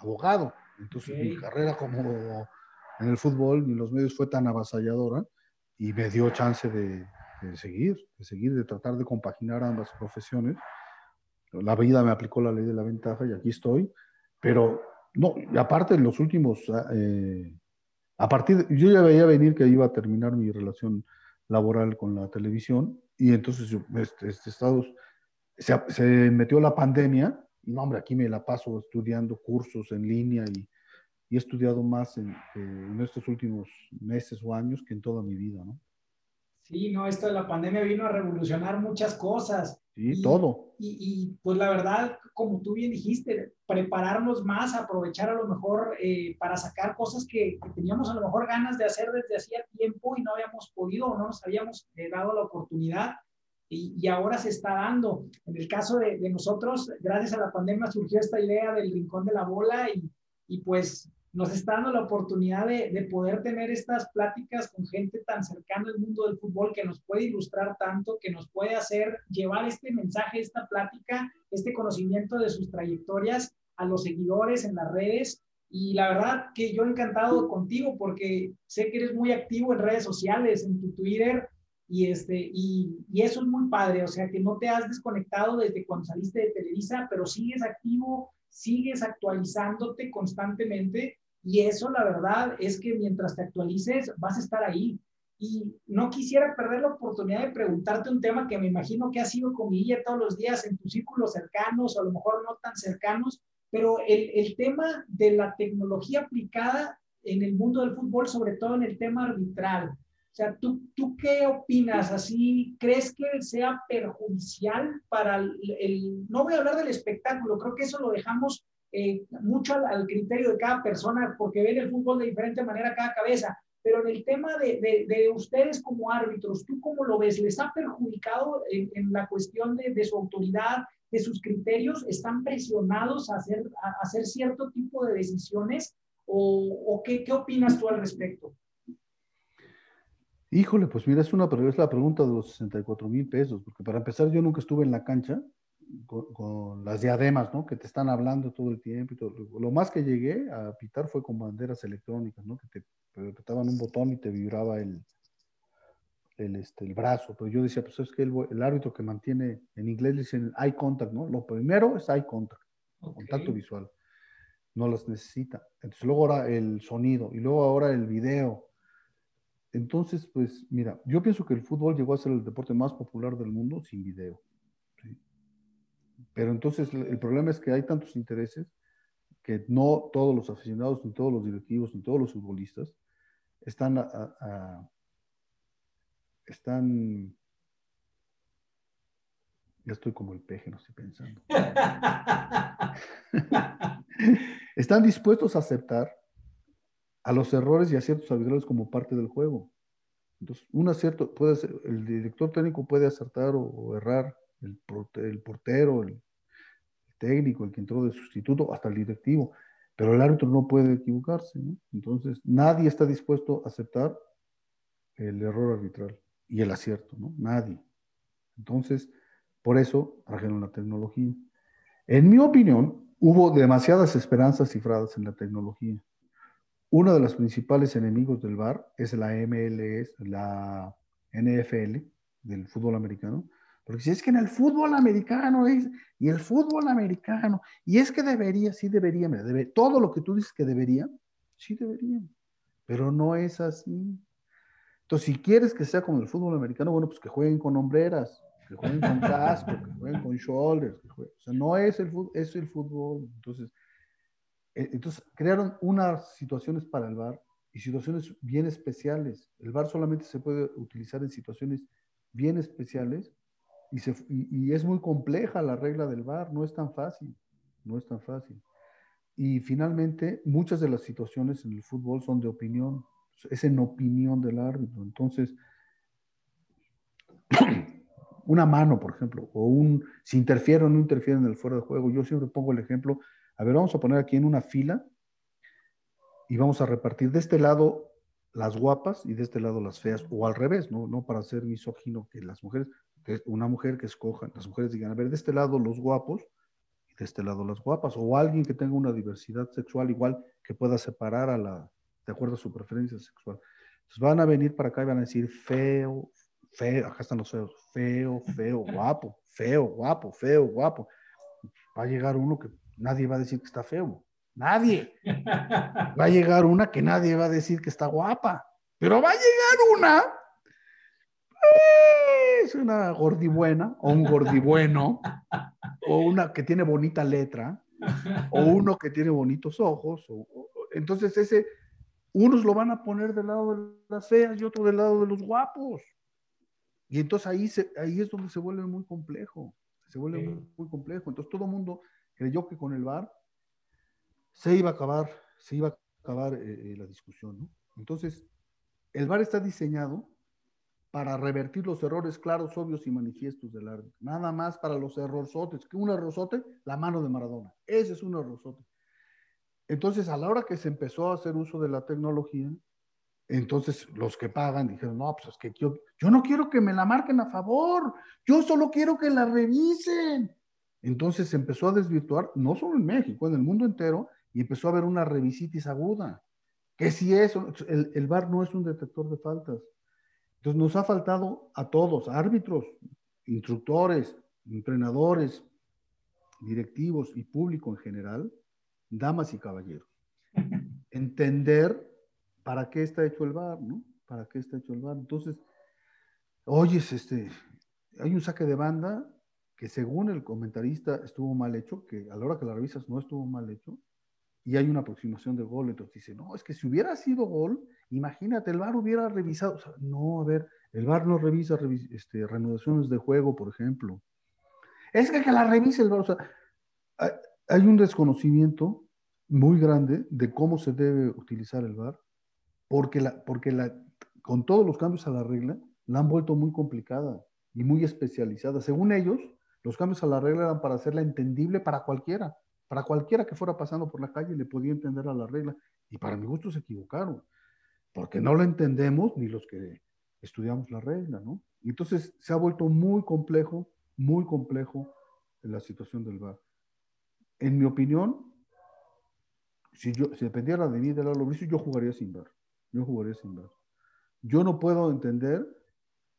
Speaker 2: abogado. Entonces okay. mi carrera como en el fútbol ni los medios fue tan avasalladora y me dio chance de, de seguir, de seguir, de tratar de compaginar ambas profesiones. La vida me aplicó la ley de la ventaja y aquí estoy, pero no, y aparte en los últimos, eh, a partir, de, yo ya veía venir que iba a terminar mi relación laboral con la televisión y entonces este, este Estados, se, se, metió la pandemia y no, hombre, aquí me la paso estudiando cursos en línea y, y he estudiado más en, eh, en estos últimos meses o años que en toda mi vida, ¿no?
Speaker 1: Sí, no, esto de la pandemia vino a revolucionar muchas cosas.
Speaker 2: Sí, y, todo.
Speaker 1: Y, y, pues la verdad, como tú bien dijiste, prepararnos más, aprovechar a lo mejor eh, para sacar cosas que, que, teníamos a lo mejor ganas de hacer desde hacía tiempo y no habíamos podido o no nos habíamos eh, dado la oportunidad. Y, y, ahora se está dando. En el caso de, de, nosotros, gracias a la pandemia surgió esta idea del rincón de la bola y, y pues nos está dando la oportunidad de, de, poder tener estas pláticas con gente tan cercana al mundo del fútbol que nos puede ilustrar tanto, que nos puede hacer llevar este mensaje, esta plática, este conocimiento de sus trayectorias a los seguidores en las redes. Y la verdad que yo encantado contigo porque sé que eres muy activo en redes sociales, en tu Twitter, Y, este, y, y, eso es muy padre, o sea, que no te has desconectado desde cuando saliste de Televisa, pero sigues activo, sigues actualizándote constantemente y eso la verdad es que mientras te actualices vas a estar ahí. Y no quisiera perder la oportunidad de preguntarte un tema que me imagino que ha sido comilla todos los días en tus círculos cercanos o a lo mejor no tan cercanos, pero el, el tema de la tecnología aplicada en el mundo del fútbol, sobre todo en el tema arbitral. O sea, ¿tú, ¿tú qué opinas? ¿Así crees que sea perjudicial para el, No voy a hablar del espectáculo, creo que eso lo dejamos eh, mucho al, criterio de cada persona, porque ven el fútbol de diferente manera cada cabeza. Pero en el tema de, de, ustedes como árbitros, ¿tú cómo lo ves? ¿Les ha perjudicado en, la cuestión de, de, su autoridad, de sus criterios? ¿Están presionados a hacer, a hacer cierto tipo de decisiones? ¿O, o qué, qué opinas tú al respecto?
Speaker 2: Híjole, pues mira, es, una, es la pregunta de los 64 mil pesos, porque para empezar yo nunca estuve en la cancha con, las diademas, ¿no? Que te están hablando todo el tiempo y todo. Lo más que llegué a pitar fue con banderas electrónicas, ¿no? Que te apretaban un botón y te vibraba el, el, este, el brazo. Pero yo decía, pues es que el, el árbitro que mantiene, en inglés dicen eye contact, ¿no? Lo primero es eye contact, contacto visual. No las necesita. Entonces luego ahora el sonido y luego ahora el video entonces, pues mira, yo pienso que el fútbol llegó a ser el deporte más popular del mundo sin video. Pero entonces el problema es que hay tantos intereses que no todos los aficionados, ni todos los directivos, ni todos los futbolistas están, están, ya estoy como el peje, no estoy pensando. están dispuestos a aceptar a los errores y aciertos arbitrales como parte del juego. Entonces, un acierto puede ser, el director técnico puede acertar o, errar, el, portero, el, técnico, el que entró de sustituto, hasta el directivo, pero el árbitro no puede equivocarse. Entonces, nadie está dispuesto a aceptar el error arbitral y el acierto, ¿no? Nadie. Entonces, por eso trajeron la tecnología. En mi opinión, hubo demasiadas esperanzas cifradas en la tecnología. Uno de los principales enemigos del VAR es la MLS, la NFL del fútbol americano, porque si es que en el fútbol americano es, y el fútbol americano, y es que debería, sí debería, debe, todo lo que tú dices que debería, sí debería, pero no es así. Entonces, si quieres que sea como el fútbol americano, bueno, pues que jueguen con hombreras, que jueguen con casco, que jueguen con shoulders, o sea, no es el, es el fútbol. Entonces, eh, entonces, crearon unas situaciones para el VAR y situaciones bien especiales. El VAR solamente se puede utilizar en situaciones bien especiales y, es muy compleja la regla del VAR, no es tan fácil, no es tan fácil. Y finalmente, muchas de las situaciones en el fútbol son de opinión, es en opinión del árbitro. Entonces, una mano, por ejemplo, o un, si interfiere o no interfiere en el fuera de juego, yo siempre pongo el ejemplo a ver, vamos a poner aquí en una fila y vamos a repartir de este lado las guapas y de este lado las feas, o al revés, no, no para ser misógino que las mujeres, que una mujer que escoja, las mujeres digan, a ver, de este lado los guapos y de este lado las guapas, o alguien que tenga una diversidad sexual igual que pueda separar a la, de acuerdo a su preferencia sexual. Entonces van a venir para acá y van a decir feo, feo, acá están los feos, feo, feo, guapo, feo, guapo, feo, guapo. Va a llegar uno que nadie va a decir que está feo. Nadie. Va a llegar una que nadie va a decir que está guapa. Pero va a llegar una. Eh, es una gordibuena o un gordibueno. O una que tiene bonita letra. O uno que tiene bonitos ojos. entonces ese, unos lo van a poner del lado de las feas y otro del lado de los guapos. Y entonces ahí, se, ahí es donde se vuelve muy complejo. Se vuelve muy, muy complejo. Entonces todo el mundo creyó que con el VAR se iba a acabar, se iba a acabar eh, eh, la discusión, ¿no? Entonces, el VAR está diseñado para revertir los errores claros, obvios y manifiestos del árbitro. Nada más para los errorzotes. que un errorzote? La mano de Maradona. Ese es un errorzote. Entonces, a la hora que se empezó a hacer uso de la tecnología, entonces los que pagan dijeron, no, pues es que yo, no quiero que me la marquen a favor, yo solo quiero que la revisen. Entonces se empezó a desvirtuar, no solo en México, en el mundo entero, y empezó a haber una revisitis aguda. Que si eso, el, el VAR no es un detector de faltas. Entonces nos ha faltado a todos, árbitros, instructores, entrenadores, directivos y público en general, damas y caballeros, entender para qué está hecho el bar, ¿no? ¿Para qué está hecho el bar? Entonces, oyes, este, hay un saque de banda que según el comentarista estuvo mal hecho, que a la hora que la revisas no estuvo mal hecho, y hay una aproximación de gol, entonces dice, no, es que si hubiera sido gol, imagínate, el VAR hubiera revisado, o sea, no, a ver, el VAR no revisa este, reanudaciones de juego, por ejemplo. Es que que la revise el VAR, o sea, hay un desconocimiento muy grande de cómo se debe utilizar el VAR, porque, la, porque la, con todos los cambios a la regla, la han vuelto muy complicada y muy especializada. Según ellos, los cambios a la regla eran para hacerla entendible para cualquiera. Para cualquiera que fuera pasando por la calle le podía entender a la regla. Y para mi gusto se equivocaron, porque no lo entendemos ni los que estudiamos la regla, ¿no? Entonces se ha vuelto muy complejo, muy complejo la situación del VAR. En mi opinión, si, yo, si dependiera de mí, de Lalo Bricio, yo jugaría sin VAR. Yo jugaría sin VAR. Yo no puedo entender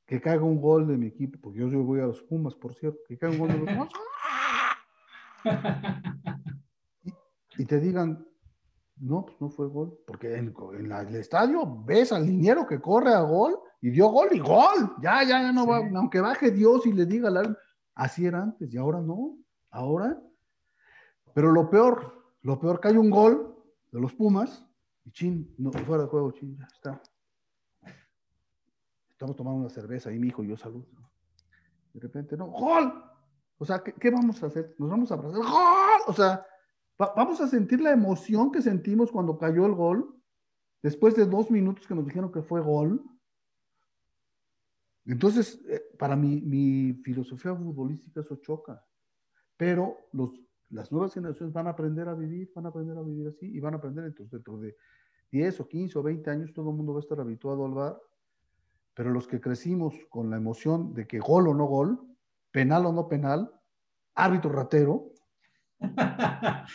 Speaker 2: que caiga un gol de mi equipo, porque yo, yo voy a los Pumas, por cierto, que caiga un gol de los Pumas. y, te digan, no, pues no fue gol, porque en, el estadio ves al liniero que corre a gol y dio gol y gol. Ya, ya, ya no va, aunque baje Dios y le diga, la, así era antes y ahora no, ahora. Pero lo peor, lo peor que hay un gol de los Pumas y chin, no, fuera de juego, chin, ya está. Estamos tomando una cerveza y mi hijo y yo salud. De repente, no, gol, o sea, ¿qué, vamos a hacer? Nos vamos a abrazar. ¡Gol! O sea, vamos a sentir la emoción que sentimos cuando cayó el gol, después de dos minutos que nos dijeron que fue gol. Entonces, eh, para mí, mi filosofía futbolística eso choca. Pero las nuevas generaciones van a aprender a vivir, van a aprender a vivir así y van a aprender entonces dentro de 10 o 15 o 20 años todo el mundo va a estar habituado al bar. Pero los que crecimos con la emoción de que gol o no gol, penal o no penal, árbitro ratero,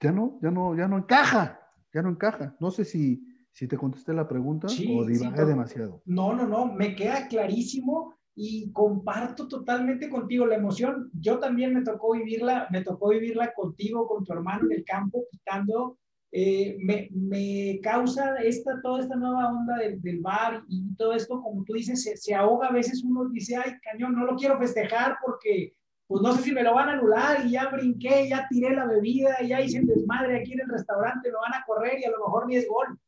Speaker 2: ya no, ya no, ya no encaja, ya no encaja. No sé si, si te contesté la pregunta o divagué demasiado.
Speaker 1: No, no, no, me queda clarísimo y comparto totalmente contigo la emoción. Yo también me tocó vivirla, me tocó vivirla contigo, con tu hermano en el campo, quitando eh, me, me, causa esta, toda esta nueva onda del, del bar y todo esto, como tú dices, se, se, ahoga a veces uno dice, ay, cañón, no lo quiero festejar porque, pues no sé si me lo van a anular y ya brinqué, ya tiré la bebida, ya hice el desmadre aquí en el restaurante, lo van a correr y a lo mejor ni es gol.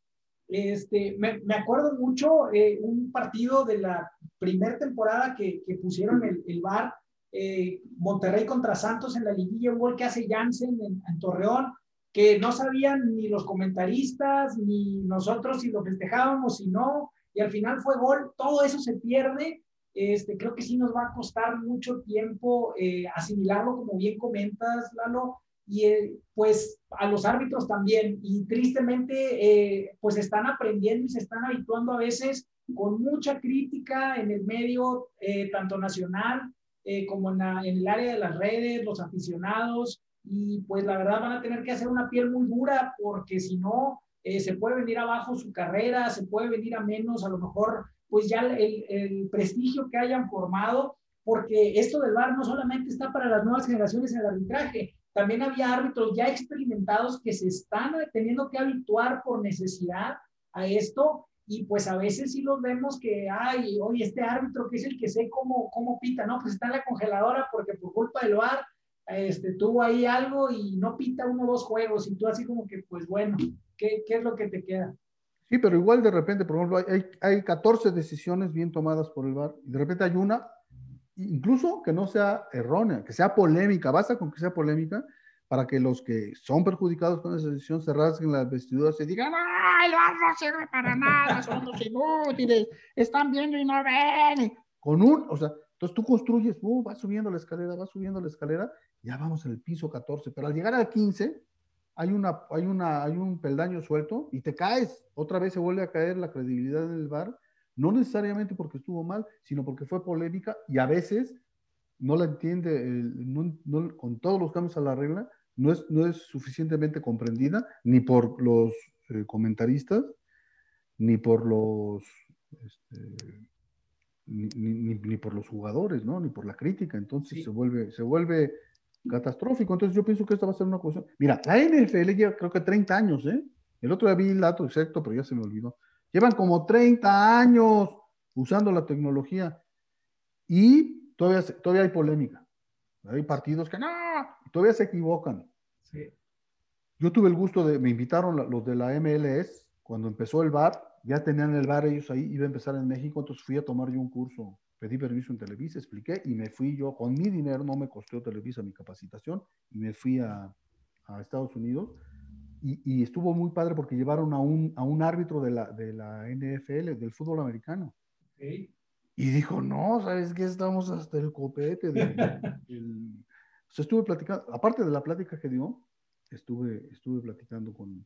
Speaker 1: Este, me, me acuerdo mucho eh, un partido de la primera temporada que, que pusieron el, el bar, eh, Monterrey contra Santos en la liguilla, un gol que hace Jansen en, en Torreón, que no sabían ni los comentaristas, ni nosotros si lo festejábamos, si no, y al final fue gol, todo eso se pierde. Este, creo que sí nos va a costar mucho tiempo eh, asimilarlo, como bien comentas, Lalo, y eh, pues a los árbitros también. Y tristemente, eh, pues están aprendiendo y se están habituando a veces con mucha crítica en el medio, tanto nacional como en, en el área de las redes, los aficionados y pues la verdad van a tener que hacer una piel muy dura porque si no, eh, se puede venir abajo su carrera, se puede venir a menos, a lo mejor pues ya el, el, prestigio que hayan formado, porque esto del VAR no solamente está para las nuevas generaciones en el arbitraje, también había árbitros ya experimentados que se están teniendo que habituar por necesidad a esto y pues a veces sí los vemos que, ay, oye, este árbitro que es el que sé cómo, cómo pita, ¿no? Pues está en la congeladora porque por culpa del VAR este, tuvo ahí algo y no pita uno o dos juegos y tú así como que, pues bueno, ¿qué, ¿qué, es lo que te queda?
Speaker 2: Sí, pero igual de repente, por ejemplo, hay, hay 14 decisiones bien tomadas por el VAR y de repente hay una, incluso que no sea errónea, que sea polémica, basta con que sea polémica para que los que son perjudicados con esa decisión se rasguen las vestiduras y digan, ¡ay, el VAR no sirve para nada, son los inútiles, están viendo y no ven! Con un, o sea, entonces tú construyes, uh, vas subiendo la escalera, vas subiendo la escalera ya vamos en el piso 14, pero al llegar al 15 hay, una, hay, una, hay un peldaño suelto y te caes, otra vez se vuelve a caer la credibilidad del bar, no necesariamente porque estuvo mal, sino porque fue polémica y a veces no la entiende, con todos los cambios a la regla, no es, no es suficientemente comprendida ni por los eh, comentaristas, ni por los este, ni, por los jugadores, ¿no? Ni por la crítica. Entonces se vuelve, se vuelve catastrófico. Entonces yo pienso que esta va a ser una cuestión. Mira, la NFL lleva creo que 30 años, ¿eh? El otro día vi el dato exacto, pero ya se me olvidó. Llevan como 30 años usando la tecnología y todavía, todavía hay polémica. Hay partidos que no, todavía se equivocan. Sí. Yo tuve el gusto de, me invitaron los de la MLS cuando empezó el bar, ya tenían el bar ellos ahí, iba a empezar en México, entonces fui a tomar yo un curso, pedí permiso en Televisa, expliqué y me fui yo, con mi dinero, no me costó Televisa mi capacitación, y me fui a, a Estados Unidos. Y, y, estuvo muy padre porque llevaron a un, a un árbitro de la, de la NFL, del fútbol americano. Y dijo, no, ¿sabes qué? Estamos hasta el copete. o sea, estuve platicando, aparte de la plática que dio, estuve, estuve platicando con,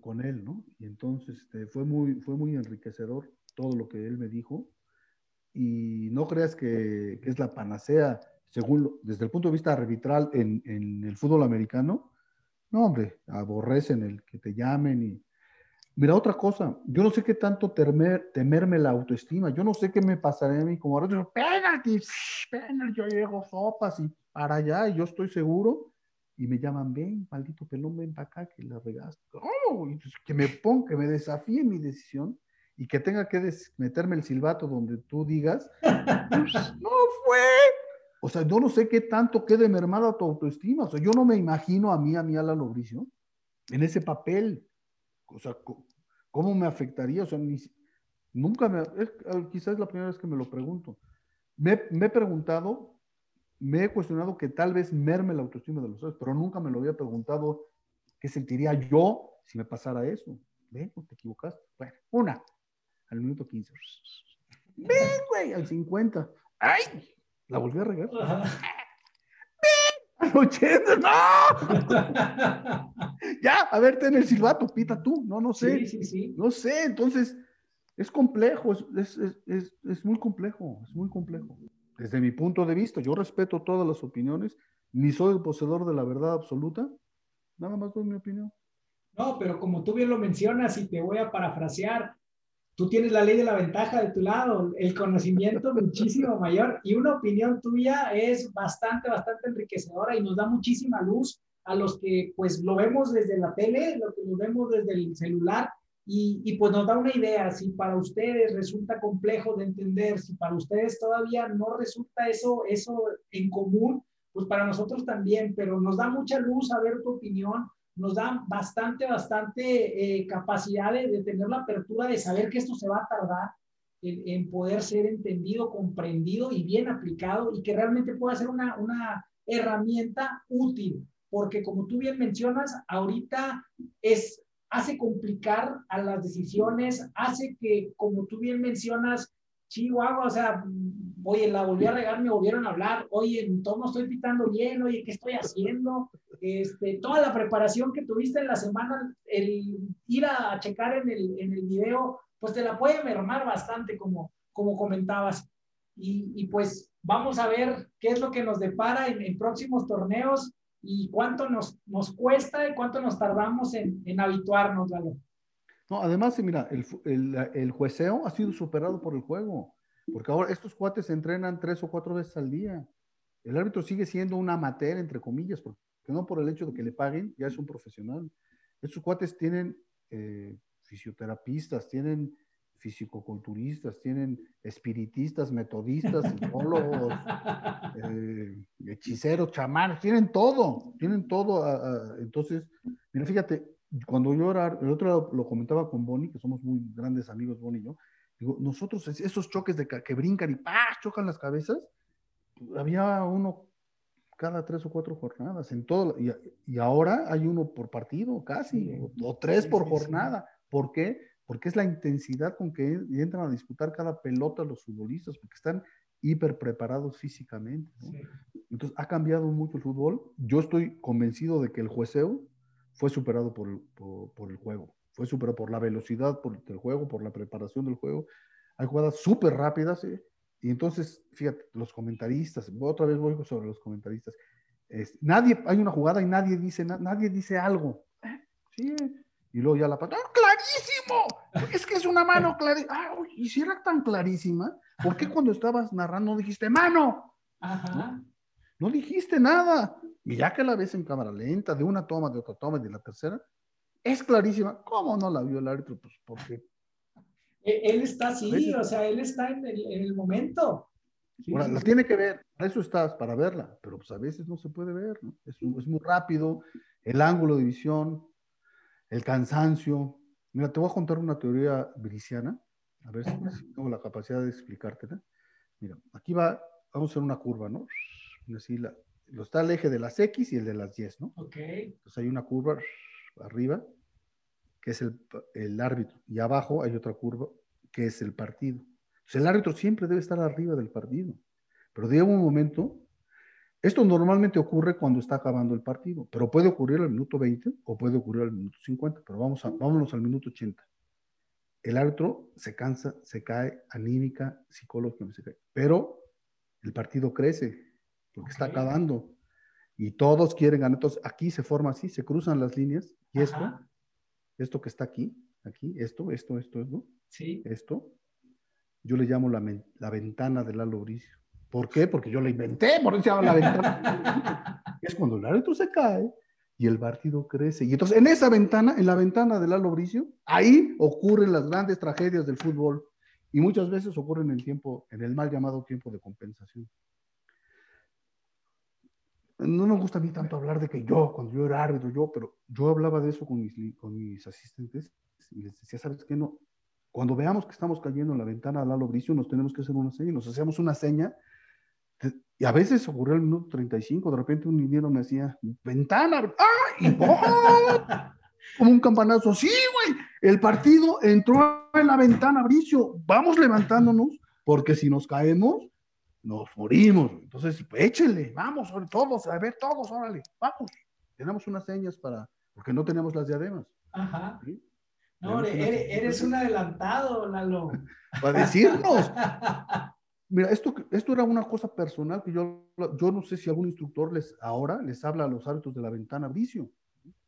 Speaker 2: con él, ¿no? Y entonces este, fue, muy, fue muy enriquecedor todo lo que él me dijo. Y no creas que, es la panacea, según desde el punto de vista arbitral en, en, el fútbol americano. No, hombre, aborrecen el que te llamen y... Mira, otra cosa, yo no sé qué tanto temer, temerme la autoestima, yo no sé qué me pasará a mí como penalti, penalti, yo llego sopas y para allá, y yo estoy seguro y me llaman, ven, maldito pelón, ven para acá, que la regaste. Oh, que me ponga, que me desafíe mi decisión y que tenga que meterme el silbato donde tú digas, pues, no fue. O sea, yo no sé qué tanto quede mermada tu autoestima. O sea, yo no me imagino a mí, a mí, a la Lobricio, en ese papel. O sea, ¿cómo me afectaría? O sea, nunca me, quizás es la primera vez que me lo pregunto. Me, me he preguntado me he cuestionado que tal vez merme la autoestima de los otros, pero nunca me lo había preguntado qué sentiría yo si me pasara eso. ¿Ven? te equivocaste. Bueno, una, al minuto 15. Ven, güey, al 50. ¡Ay! La volví a regar. ¡Ven! Al 80. ¡No! ya, a ver, ten el silbato, pita tú. No, no sé. Sí, sí, sí. No sé, entonces es complejo, es, es, es, es muy complejo, es muy complejo desde mi punto de vista, yo respeto todas las opiniones, ni soy el poseedor de la verdad absoluta, nada más doy mi opinión.
Speaker 1: No, pero como tú bien lo mencionas y te voy a parafrasear, tú tienes la ley de la ventaja de tu lado, el conocimiento muchísimo mayor. Y una opinión tuya es bastante, bastante enriquecedora y nos da muchísima luz a los que pues lo vemos desde la tele, lo que lo vemos desde el celular y, pues nos da una idea, si para ustedes resulta complejo de entender, si para ustedes todavía no resulta eso, eso en común, pues para nosotros también, pero nos da mucha luz saber tu opinión, nos da bastante, bastante eh, capacidad de, tener la apertura de saber que esto se va a tardar en, en, poder ser entendido, comprendido y bien aplicado y que realmente pueda ser una, una herramienta útil, porque como tú bien mencionas, ahorita es hace complicar a las decisiones, hace que, como tú bien mencionas, Chihuahua, o sea, oye, la volví a regar, me volvieron a hablar, oye, todo no estoy pitando bien, oye, ¿qué estoy haciendo? Este, toda la preparación que tuviste en la semana, el ir a checar en el, en el video, pues te la puede mermar bastante, como, como comentabas. Y, y pues vamos a ver qué es lo que nos depara en, en próximos torneos y cuánto nos, nos cuesta y cuánto nos tardamos en, en habituarnos, ¿vale?
Speaker 2: No, además, mira, el, el, el, jueceo ha sido superado por el juego, porque ahora estos cuates se entrenan tres o cuatro veces al día. El árbitro sigue siendo un amateur, entre comillas, porque no por el hecho de que le paguen, ya es un profesional. Estos cuates tienen eh, fisioterapistas, tienen fisicoculturistas, tienen espiritistas, metodistas, psicólogos, eh, hechiceros, chamanes, tienen todo, tienen todo. entonces, mira, fíjate, cuando yo era, el otro lo comentaba con Bonnie, que somos muy grandes amigos, Bonnie y yo, digo, nosotros, esos choques de que brincan y ¡pah! chocan las cabezas, había uno cada tres o cuatro jornadas, en todo, y, y ahora hay uno por partido casi, o, o, tres por jornada. ¿Por qué? porque es la intensidad con que entran a disputar cada pelota los futbolistas, porque están hiper preparados físicamente. Entonces, ha cambiado mucho el fútbol. Yo estoy convencido de que el jueceo fue superado por, el juego, fue superado por la velocidad por, del juego, por la preparación del juego. Hay jugadas súper rápidas, ¿eh? Y entonces, fíjate, los comentaristas, otra vez voy sobre los comentaristas. nadie, hay una jugada y nadie dice, nadie dice algo. ¿Eh? Sí, y luego ya la patada, ¡clarísimo! clarísimo. Es que es una mano clarísima. Ah, y si era tan clarísima, ¿por qué cuando estabas narrando no dijiste mano? Ajá. No, dijiste nada. Y ya que la ves en cámara lenta, de una toma, de otra toma, de la tercera, es clarísima. ¿Cómo no la vio el árbitro? Pues porque.
Speaker 1: E, él está así, o sea, él está en el, momento.
Speaker 2: Ahora, la tiene que ver, para eso estás, para verla, pero pues a veces no se puede ver, ¿no? Es, es muy rápido, el ángulo de visión, el cansancio. Mira, te voy a contar una teoría briciana, a ver si, tengo la capacidad de explicártela. Mira, aquí va, vamos a hacer una curva, ¿no? Así la, está el eje de las X y el de las Y, ¿no?
Speaker 1: Ok.
Speaker 2: Entonces hay una curva arriba, que es el, el árbitro, y abajo hay otra curva, que es el partido. Entonces el árbitro siempre debe estar arriba del partido, pero llega un momento esto normalmente ocurre cuando está acabando el partido, pero puede ocurrir al minuto 20 o puede ocurrir al minuto 50, pero vamos a, vámonos al minuto 80. El árbitro se cansa, se cae, anímica, psicológicamente se cae, pero el partido crece porque está acabando y todos quieren ganar. Entonces aquí se forma así, se cruzan las líneas y esto, esto que está aquí, aquí, esto, esto, esto, esto,
Speaker 1: ¿Sí?
Speaker 2: esto, yo le llamo la, la ventana del halo ¿Por qué? Porque yo la inventé, por eso se llama la ventana. es cuando el árbitro se cae y el partido crece. Y entonces en esa ventana, en la ventana del Lalo Bricio, ahí ocurren las grandes tragedias del fútbol y muchas veces ocurren en el tiempo, en el mal llamado tiempo de compensación. No me gusta a mí tanto hablar de que yo, cuando yo era árbitro, yo, pero yo hablaba de eso con mis, con mis asistentes y les decía, ¿sabes qué? No, cuando veamos que estamos cayendo en la ventana del Lalo Bricio, nos tenemos que hacer una seña, nos hacemos una seña y a veces ocurrió el minuto 35, de repente un niñero me decía, ventana, ¡ah! Y como un campanazo, sí, güey, el partido entró en la ventana, Bricio, vamos levantándonos, porque si nos caemos, nos morimos. Entonces, échele, vamos, todos, a ver, todos, órale, vamos. Tenemos unas señas para, porque no tenemos las diademas.
Speaker 1: Ajá. No, eres, eres, un adelantado, Lalo.
Speaker 2: Para decirnos. Mira, esto, esto era una cosa personal que yo, yo no sé si algún instructor les ahora les habla a los árbitros de la ventana vicio.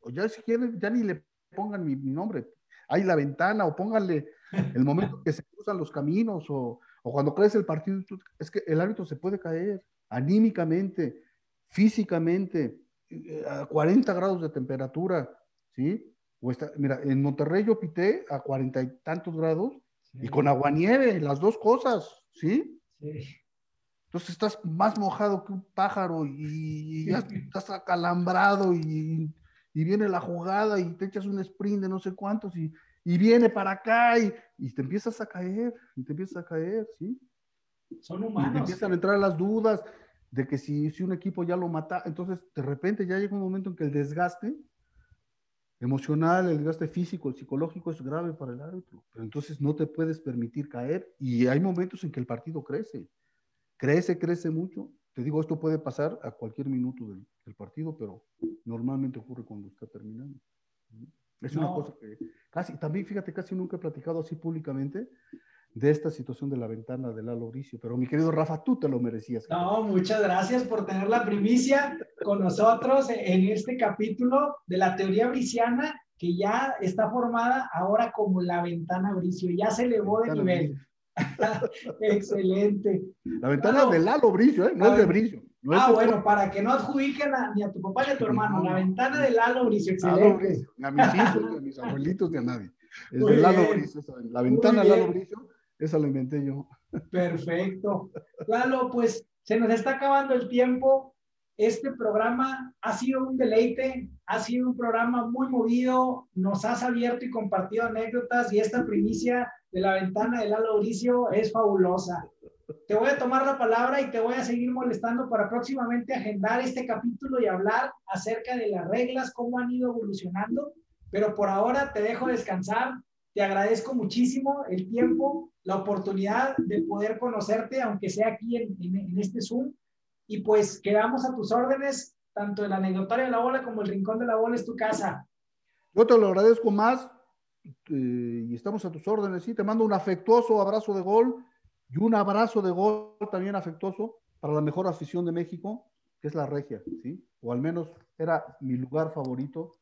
Speaker 2: O ya si quieren, ya ni le pongan mi, nombre. Hay la ventana o pónganle el momento que se cruzan los caminos o, o cuando crece el partido. Es que el árbitro se puede caer anímicamente, físicamente, eh, a 40 grados de temperatura, ¿sí? O está, mira, en Monterrey yo pité a cuarenta y tantos grados y con aguanieve, las dos cosas, ¿sí? Entonces estás más mojado que un pájaro y, ya estás acalambrado y, viene la jugada y te echas un sprint de no sé cuántos y, viene para acá y, te empiezas a caer, y te empiezas a caer, ¿sí?
Speaker 1: Son humanos. Y te
Speaker 2: empiezan a entrar las dudas de que si, si un equipo ya lo mata, entonces de repente ya llega un momento en que el desgaste emocional, el desgaste físico, el psicológico es grave para el árbitro. Pero entonces no te puedes permitir caer y hay momentos en que el partido crece. Crece, crece mucho. Te digo, esto puede pasar a cualquier minuto del, partido, pero normalmente ocurre cuando está terminando. Es una cosa que casi, también fíjate, casi nunca he platicado así públicamente, de esta situación de la ventana del Lalo Bricio. Pero mi querido Rafa, tú te lo merecías.
Speaker 1: No, muchas gracias por tener la primicia con nosotros en este capítulo de la teoría briciana que ya está formada ahora como la ventana Bricio. Ya se elevó de nivel. Excelente.
Speaker 2: La ventana del Lalo Bricio, ¿eh? no es de Bricio.
Speaker 1: Ah, bueno, para que no adjudiquen ni a tu papá ni a tu hermano, la ventana del Lalo Bricio. Excelente.
Speaker 2: Ni a mis hijos, ni a mis abuelitos, ni a nadie. Es del Lalo Bricio, la ventana del Lalo Bricio eso lo inventé yo.
Speaker 1: Perfecto. Lalo, pues se nos está acabando el tiempo. Este programa ha sido un deleite, ha sido un programa muy movido, nos has abierto y compartido anécdotas y esta primicia de la ventana de Lalo Mauricio es fabulosa. Te voy a tomar la palabra y te voy a seguir molestando para próximamente agendar este capítulo y hablar acerca de las reglas, cómo han ido evolucionando, pero por ahora te dejo descansar. Te agradezco muchísimo el tiempo, la oportunidad de poder conocerte, aunque sea aquí en, en, este Zoom. Y pues quedamos a tus órdenes, tanto el anecdotario de la bola como el rincón de la bola es tu casa.
Speaker 2: Yo te lo agradezco más eh, y estamos a tus órdenes. Sí, te mando un afectuoso abrazo de gol y un abrazo de gol también afectuoso para la mejor afición de México, que es la regia, ¿sí? O al menos era mi lugar favorito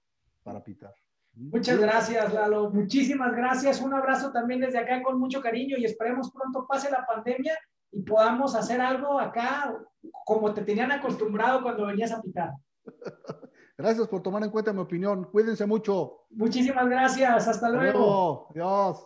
Speaker 2: para pitar.
Speaker 1: Muchas gracias, Lalo. Muchísimas gracias. Un abrazo también desde acá con mucho cariño y esperemos pronto pase la pandemia y podamos hacer algo acá como te tenían acostumbrado cuando venías a pitar.
Speaker 2: Gracias por tomar en cuenta mi opinión. Cuídense mucho.
Speaker 1: Muchísimas gracias. Hasta, luego.
Speaker 2: Adiós.